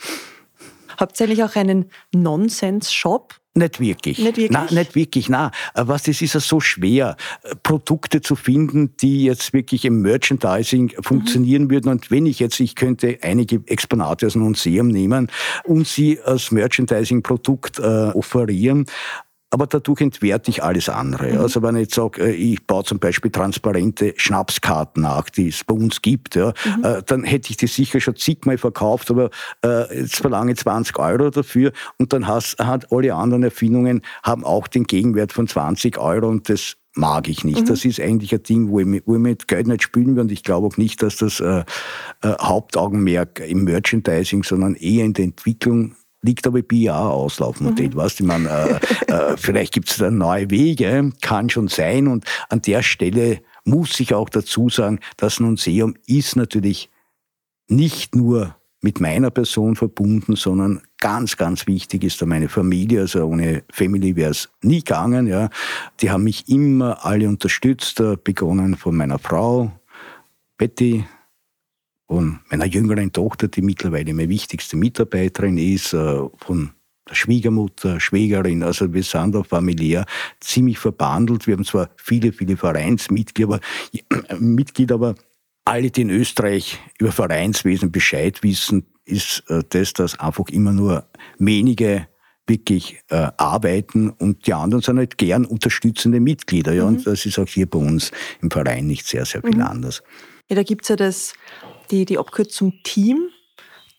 Habt ihr eigentlich auch einen Nonsens-Shop? Nicht wirklich. Nicht wirklich? Nein, nicht wirklich, nein. Was, es ist ja so schwer, Produkte zu finden, die jetzt wirklich im Merchandising funktionieren mhm. würden. Und wenn ich jetzt, ich könnte einige Exponate aus einem Museum nehmen und sie als Merchandising-Produkt äh, offerieren, aber dadurch entwerte ich alles andere. Mhm. Also wenn ich jetzt sage, äh, ich baue zum Beispiel transparente Schnapskarten nach, die es bei uns gibt, ja, mhm. Äh, dann hätte ich die sicher schon zigmal verkauft, aber äh, jetzt verlange ich 20 Euro dafür und dann hast, hat alle anderen Erfindungen haben auch den Gegenwert von 20 Euro und das mag ich nicht. Mhm. Das ist eigentlich ein Ding, wo ich, wo ich mit Geld nicht spielen will und ich glaube auch nicht, dass das äh, äh, Hauptaugenmerk im Merchandising, sondern eher in der Entwicklung liegt aber BIA Auslaufmodell. Mhm. Weißt, ich meine, äh, äh, (laughs) vielleicht gibt es da neue Wege, kann schon sein. Und an der Stelle muss ich auch dazu sagen, das Museum ist natürlich nicht nur mit meiner Person verbunden, sondern ganz, ganz wichtig ist da meine Familie. Also ohne Family wäre es nie gegangen. Ja. Die haben mich immer alle unterstützt, äh, begonnen von meiner Frau Betty, von meiner jüngeren Tochter, die mittlerweile meine wichtigste Mitarbeiterin ist, äh, von der Schwiegermutter, Schwägerin, also wir sind da familiär ziemlich verbandelt. Wir haben zwar viele, viele Vereinsmitglieder, aber, Mitglieder, aber alle, die in Österreich über Vereinswesen Bescheid wissen, ist äh, das, dass einfach immer nur wenige wirklich äh, arbeiten und die anderen sind halt gern unterstützende Mitglieder. Ja, mhm. Und das ist auch hier bei uns im Verein nicht sehr, sehr viel mhm. anders. Ja, da gibt's ja das die, die Abkürzung Team.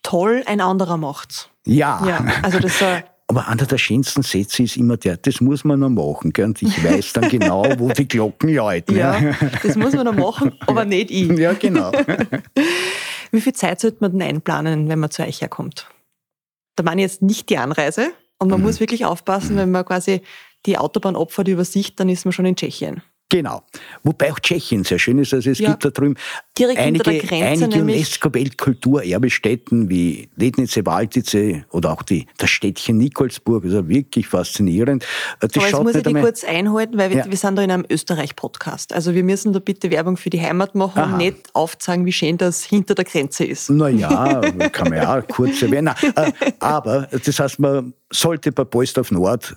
Toll, ein anderer macht's. Ja. ja also das, äh, (laughs) aber einer der schönsten Sätze ist immer der, das muss man noch machen. Gell? Und ich weiß dann genau, wo die Glocken läuten. Ja, das muss man noch machen, (laughs) aber nicht ich. Ja, genau. (laughs) Wie viel Zeit sollte man denn einplanen, wenn man zu euch herkommt? Da meine ich jetzt nicht die Anreise. Und man mhm. muss wirklich aufpassen, wenn man quasi die Autobahn opfert über Sicht, dann ist man schon in Tschechien. Genau. Wobei auch Tschechien sehr schön ist. Also es ja. gibt da drüben Direkt einige, einige UNESCO-Weltkulturerbestätten wie Lednice, Waltice oder auch die, das Städtchen Nikolsburg. Also wirklich faszinierend. Äh, das Aber jetzt muss ich dich kurz einhalten, weil wir, ja. wir sind da in einem Österreich-Podcast. Also wir müssen da bitte Werbung für die Heimat machen Aha. und nicht aufzeigen, wie schön das hinter der Grenze ist. Naja, kann man ja auch kurz erwähnen. Äh, aber das heißt, man sollte bei Polsdorf Nord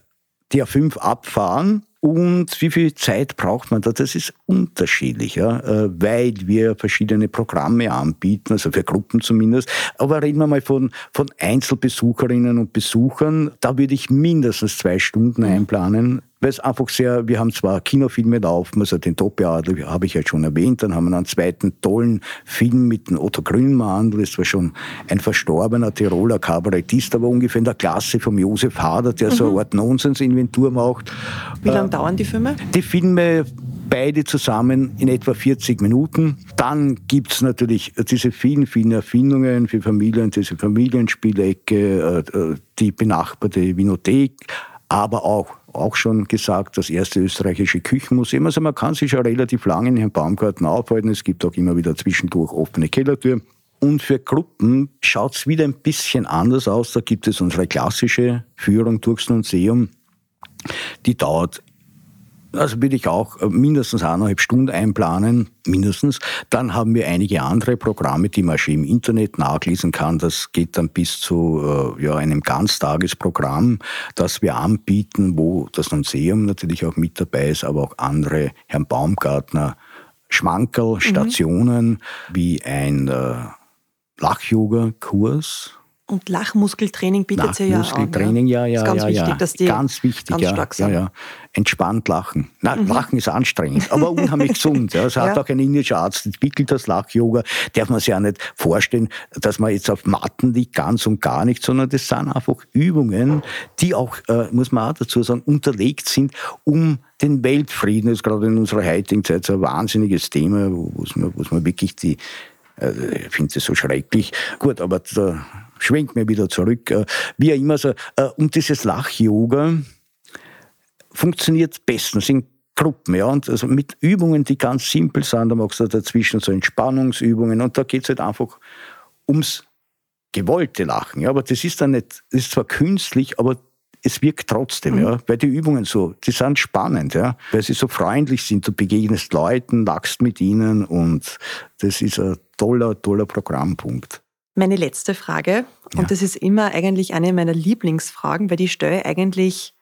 die A5 abfahren Und wie viel Zeit braucht man da? Das ist unterschiedlich, ja, äh, weil wir verschiedene Programme anbieten, also für Gruppen zumindest. Aber reden wir mal von, von Einzelbesucherinnen und Besuchern. Da würde ich mindestens zwei Stunden einplanen weil es einfach sehr, wir haben zwar Kinofilme laufen, also den Doppeladler habe ich ja schon erwähnt, dann haben wir einen zweiten tollen Film mit dem Otto Grünmandl, das war schon ein verstorbener Tiroler Kabarettist, aber ungefähr in der Klasse vom Josef Hader, der mhm. so eine Art Nonsensinventur macht. Wie lange äh, dauern die Filme? Die Filme beide zusammen in etwa 40 Minuten. Dann gibt's natürlich diese vielen, vielen Erfindungen für Familien, diese Familienspielecke, äh, äh, die benachbarte Vinothek, aber auch auch schon gesagt, das erste österreichische Küchenmuseum. Also man kann sich schon relativ lange in Herrn Baumgarten aufhalten. Es gibt auch immer wieder zwischendurch offene Kellertür. Und für Gruppen schaut's wieder ein bisschen anders aus. Da gibt es unsere klassische Führung durchs Museum. Die dauert also würde ich auch äh, mindestens eineinhalb Stunden einplanen, mindestens. Dann haben wir einige andere Programme, die man schon im Internet nachlesen kann. Das geht dann bis zu äh, ja, einem Ganztagesprogramm, das wir anbieten, wo das Museum natürlich auch mit dabei ist, aber auch andere, Herrn Baumgartner, Schmankerl. Stationen, mhm. wie ein äh, Lach-Yoga-Kurs, und Lachmuskeltraining bietet sie ja an. Lachmuskeltraining, ja, ja, ja. Ganz ja, wichtig, ja. dass die ganz wichtig, ganz ja, stark sind. Ja, ja. Entspannt lachen. Nein, mhm. Lachen ist anstrengend, aber (laughs) unheimlich gesund. Ja. Das hat auch ein indischer Arzt entwickelt, das Lach-Yoga. Darf man sich ja nicht vorstellen, dass man jetzt auf Matten liegt, ganz und gar nicht, sondern das sind einfach Übungen, die auch, äh, muss man auch dazu sagen, unterlegt sind, um den Weltfrieden, das ist gerade in unserer heutigen Zeit so ein wahnsinniges Thema, wo, man, man wirklich die äh, ich finde es so schrecklich. Gut, aber da schwenkt mir wieder zurück. Äh, wie auch immer so. Äh, und dieses Lach-Yoga funktioniert bestens in Gruppen, ja, und also mit Übungen, die ganz simpel sind, da machst du dazwischen so Entspannungsübungen und da geht es halt einfach ums gewollte Lachen, ja, aber das ist dann nicht, das ist zwar künstlich, aber es wirkt trotzdem, mhm. ja, weil die Übungen so, die sind spannend, ja, weil sie so freundlich sind, du begegnest Leuten, lachst mit ihnen und das ist ein toller, toller Programmpunkt. Meine letzte Frage, und ja. das ist immer eigentlich eine meiner Lieblingsfragen, weil die stelle eigentlich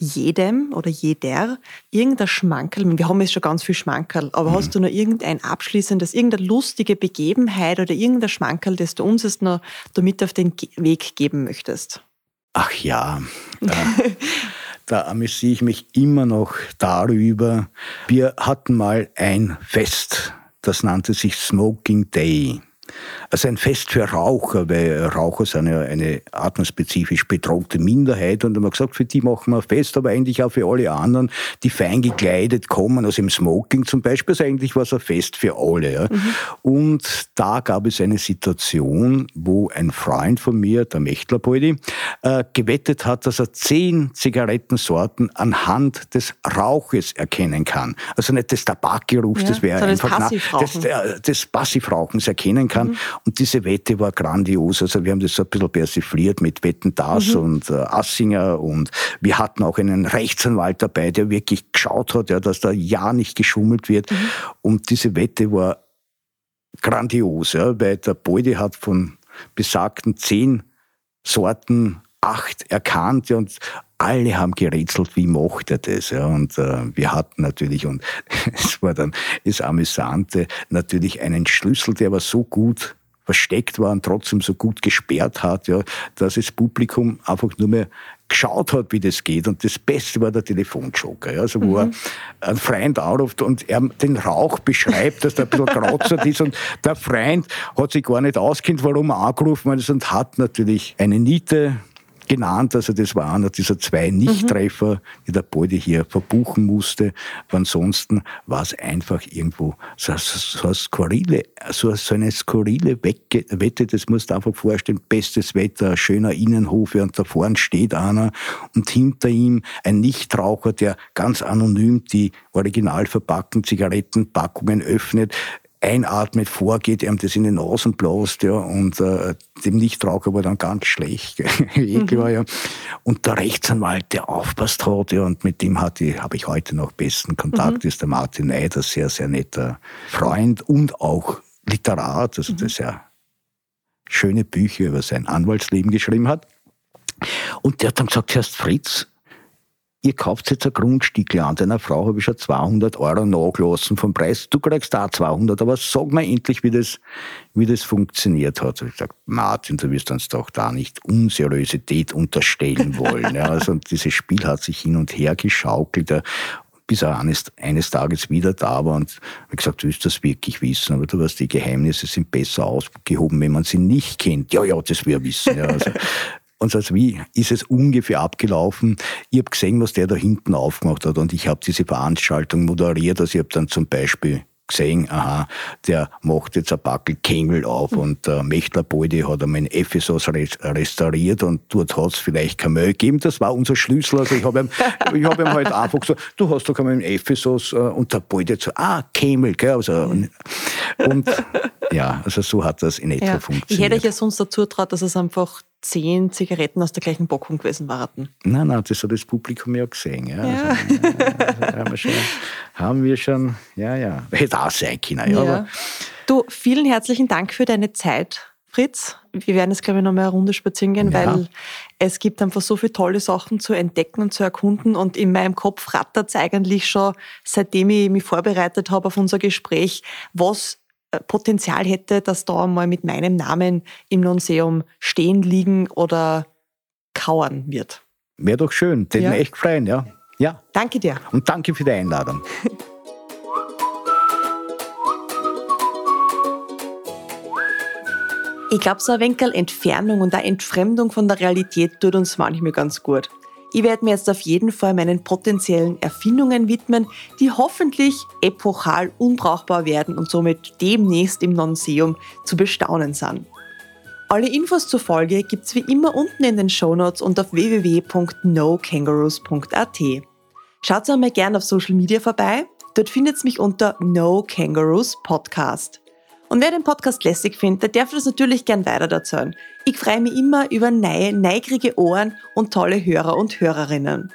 jedem oder jeder irgendein Schmankerl, wir haben jetzt schon ganz viel Schmankerl, aber mhm. hast du noch irgendein abschließendes, irgendeine lustige Begebenheit oder irgendein Schmankerl, das du uns jetzt noch damit auf den Weg geben möchtest? Ach ja, da, (laughs) da amüsiere ich mich immer noch darüber. Wir hatten mal ein Fest, das nannte sich Smoking Day. Also ein Fest für Raucher, weil Raucher sind ja eine atmospezifisch bedrohte Minderheit und haben wir gesagt, für die machen wir ein Fest, aber eigentlich auch für alle anderen, die fein gekleidet kommen, also im Smoking zum Beispiel, ist eigentlich was ein Fest für alle. Ja. Mhm. Und da gab es eine Situation, wo ein Freund von mir, der Mechtlerpoldi, äh, gewettet hat, dass er zehn Zigarettensorten anhand des Rauches erkennen kann. Also nicht des Tabakgeruchs, ja, das wäre einfach des, des, des Passivrauchens erkennen kann. Mhm. Und diese Wette war grandios. Also wir haben das so ein bisschen persifliert mit Wetten das mhm. und äh, Assinger und wir hatten auch einen Rechtsanwalt dabei, der wirklich geschaut hat, ja, dass da ja nicht geschummelt wird. Mhm. Und diese Wette war grandios, ja, weil der Beudi hat von besagten zehn Sorten acht erkannt und alle haben gerätselt, wie macht er das? Ja, und äh, wir hatten natürlich, und (laughs) es war dann das Amüsante, natürlich einen Schlüssel, der aber so gut versteckt war und trotzdem so gut gesperrt hat, ja, dass das Publikum einfach nur mehr geschaut hat, wie das geht. Und das Beste war der Telefonjoker, ja, also wo mhm. er einen Freund anruft und er den Rauch beschreibt, dass der ein bisschen kratzert ist. Und der Freund hat sich gar nicht auskennt, warum er angerufen hat und hat natürlich eine Niete genannt. Also das war einer dieser zwei Nichttreffer, mhm. die der Bode hier verbuchen musste. ansonsten war es einfach irgendwo so, so, eine skurrile, so, so eine skurrile Wette, das musst du einfach vorstellen. Bestes Wetter, schöner Innenhof und da vorne steht einer und hinter ihm ein Nichtraucher, der ganz anonym die original verpackten Zigarettenpackungen öffnet einatmet, vorgeht, ihm das in den Nasen bläst, ja, und äh, dem Nichtraucher war dann ganz schlecht, eh (laughs) klar, ja. Und der Rechtsanwalt, der aufpasst hat, ja, und mit dem habe ich heute noch besten Kontakt, mhm. ist der Martin Eider, sehr, sehr netter Freund und auch Literat, also mhm. der sehr schöne Bücher über sein Anwaltsleben geschrieben hat. Und der hat dann gesagt, Herr Fritz, ihr kauft jetzt ein Grundstück an deiner Frau, habe ich schon 200 Euro nachgelassen vom Preis. Du kriegst da 200, aber sag mir endlich, wie das, wie das funktioniert hat. Ich gesagt, Martin, du wirst uns doch da nicht Unseriosität unterstellen wollen. ja, also dieses Spiel hat sich hin und her geschaukelt bis er eines, eines Tages wieder da war und wie gesagt, du willst das wirklich wissen, aber du weißt, die Geheimnisse sind besser ausgehoben, wenn man sie nicht kennt. Ja, ja, das will er wissen. Ja, also, und so, wie ist es ungefähr abgelaufen? Ich habe gesehen, was der da hinten aufgemacht hat und ich habe diese Veranstaltung moderiert. Also ich habe dann zum Beispiel gesehen, aha, der macht jetzt ein Backel Kengel auf mhm. und äh, Mechtler Boldi hat einmal in Ephesus restauriert und dort hat es vielleicht kein Müll gegeben. Das war unser Schlüssel. Also ich habe ihm, ich hab ihm halt einfach gesagt, du hast doch einmal in Ephesus äh, und der Boldi so, ah, Kemel, gell? Also, mhm. und ja, also so hat das in etwa ja. funktioniert. Ich hätte euch ja sonst dazu traut, dass es einfach zehn Zigaretten aus der gleichen Packung gewesen waren. Nein, nein, das hat das Publikum ja gesehen. Ja. ja. Also, also haben, wir schon, haben, wir schon, ja, ja, hätte auch sein können. Ja, ja. Du, vielen herzlichen Dank für deine Zeit, Fritz. Wir werden jetzt, glaube ich, noch mal eine Runde spazieren gehen, ja. weil es gibt einfach so viele tolle Sachen zu entdecken und zu erkunden. Und in meinem Kopf rattert es eigentlich schon, seitdem ich mich vorbereitet habe auf unser Gespräch, was Potenzial hätte, dass da mal mit meinem Namen im Museum stehen, liegen oder kauern wird. Wäre doch schön, den ja. echt freuen, ja. ja. Danke dir. Und danke für die Einladung. Ich glaube, so ein wenig Entfernung und eine Entfremdung von der Realität tut uns manchmal ganz gut. Ich werde mir jetzt auf jeden Fall meinen potenziellen Erfindungen widmen, die hoffentlich epochal unbrauchbar werden und somit demnächst im Nonseum zu bestaunen sind. Alle Infos zur Folge gibt's wie immer unten in den Shownotes und auf www.nokangaroos.at. Schaut einmal gerne auf Social Media vorbei. Dort findet's mich unter No Kangaroos Podcast. Und wer den Podcast lässig findet, der darf das natürlich gern weiter erzählen. Ich freue mich immer über neue, neigrige Ohren und tolle Hörer und Hörerinnen.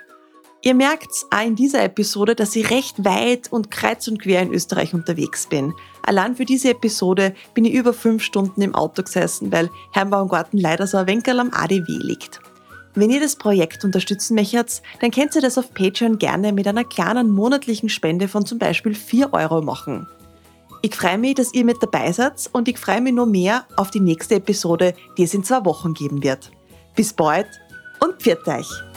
Ihr merkt auch in dieser Episode, dass ich recht weit und kreuz und quer in Österreich unterwegs bin. Allein für diese Episode bin ich über fünf Stunden im Auto gesessen, weil Herrenbaumgarten leider so ein Wenkel am ADW liegt. Wenn ihr das Projekt unterstützen möchtet, dann könnt ihr das auf Patreon gerne mit einer kleinen monatlichen Spende von zum Beispiel 4 Euro machen. Ich freue mich, dass ihr mit dabei seid und ich freue mich noch mehr auf die nächste Episode, die es in zwei Wochen geben wird. Bis bald und pfiat euch!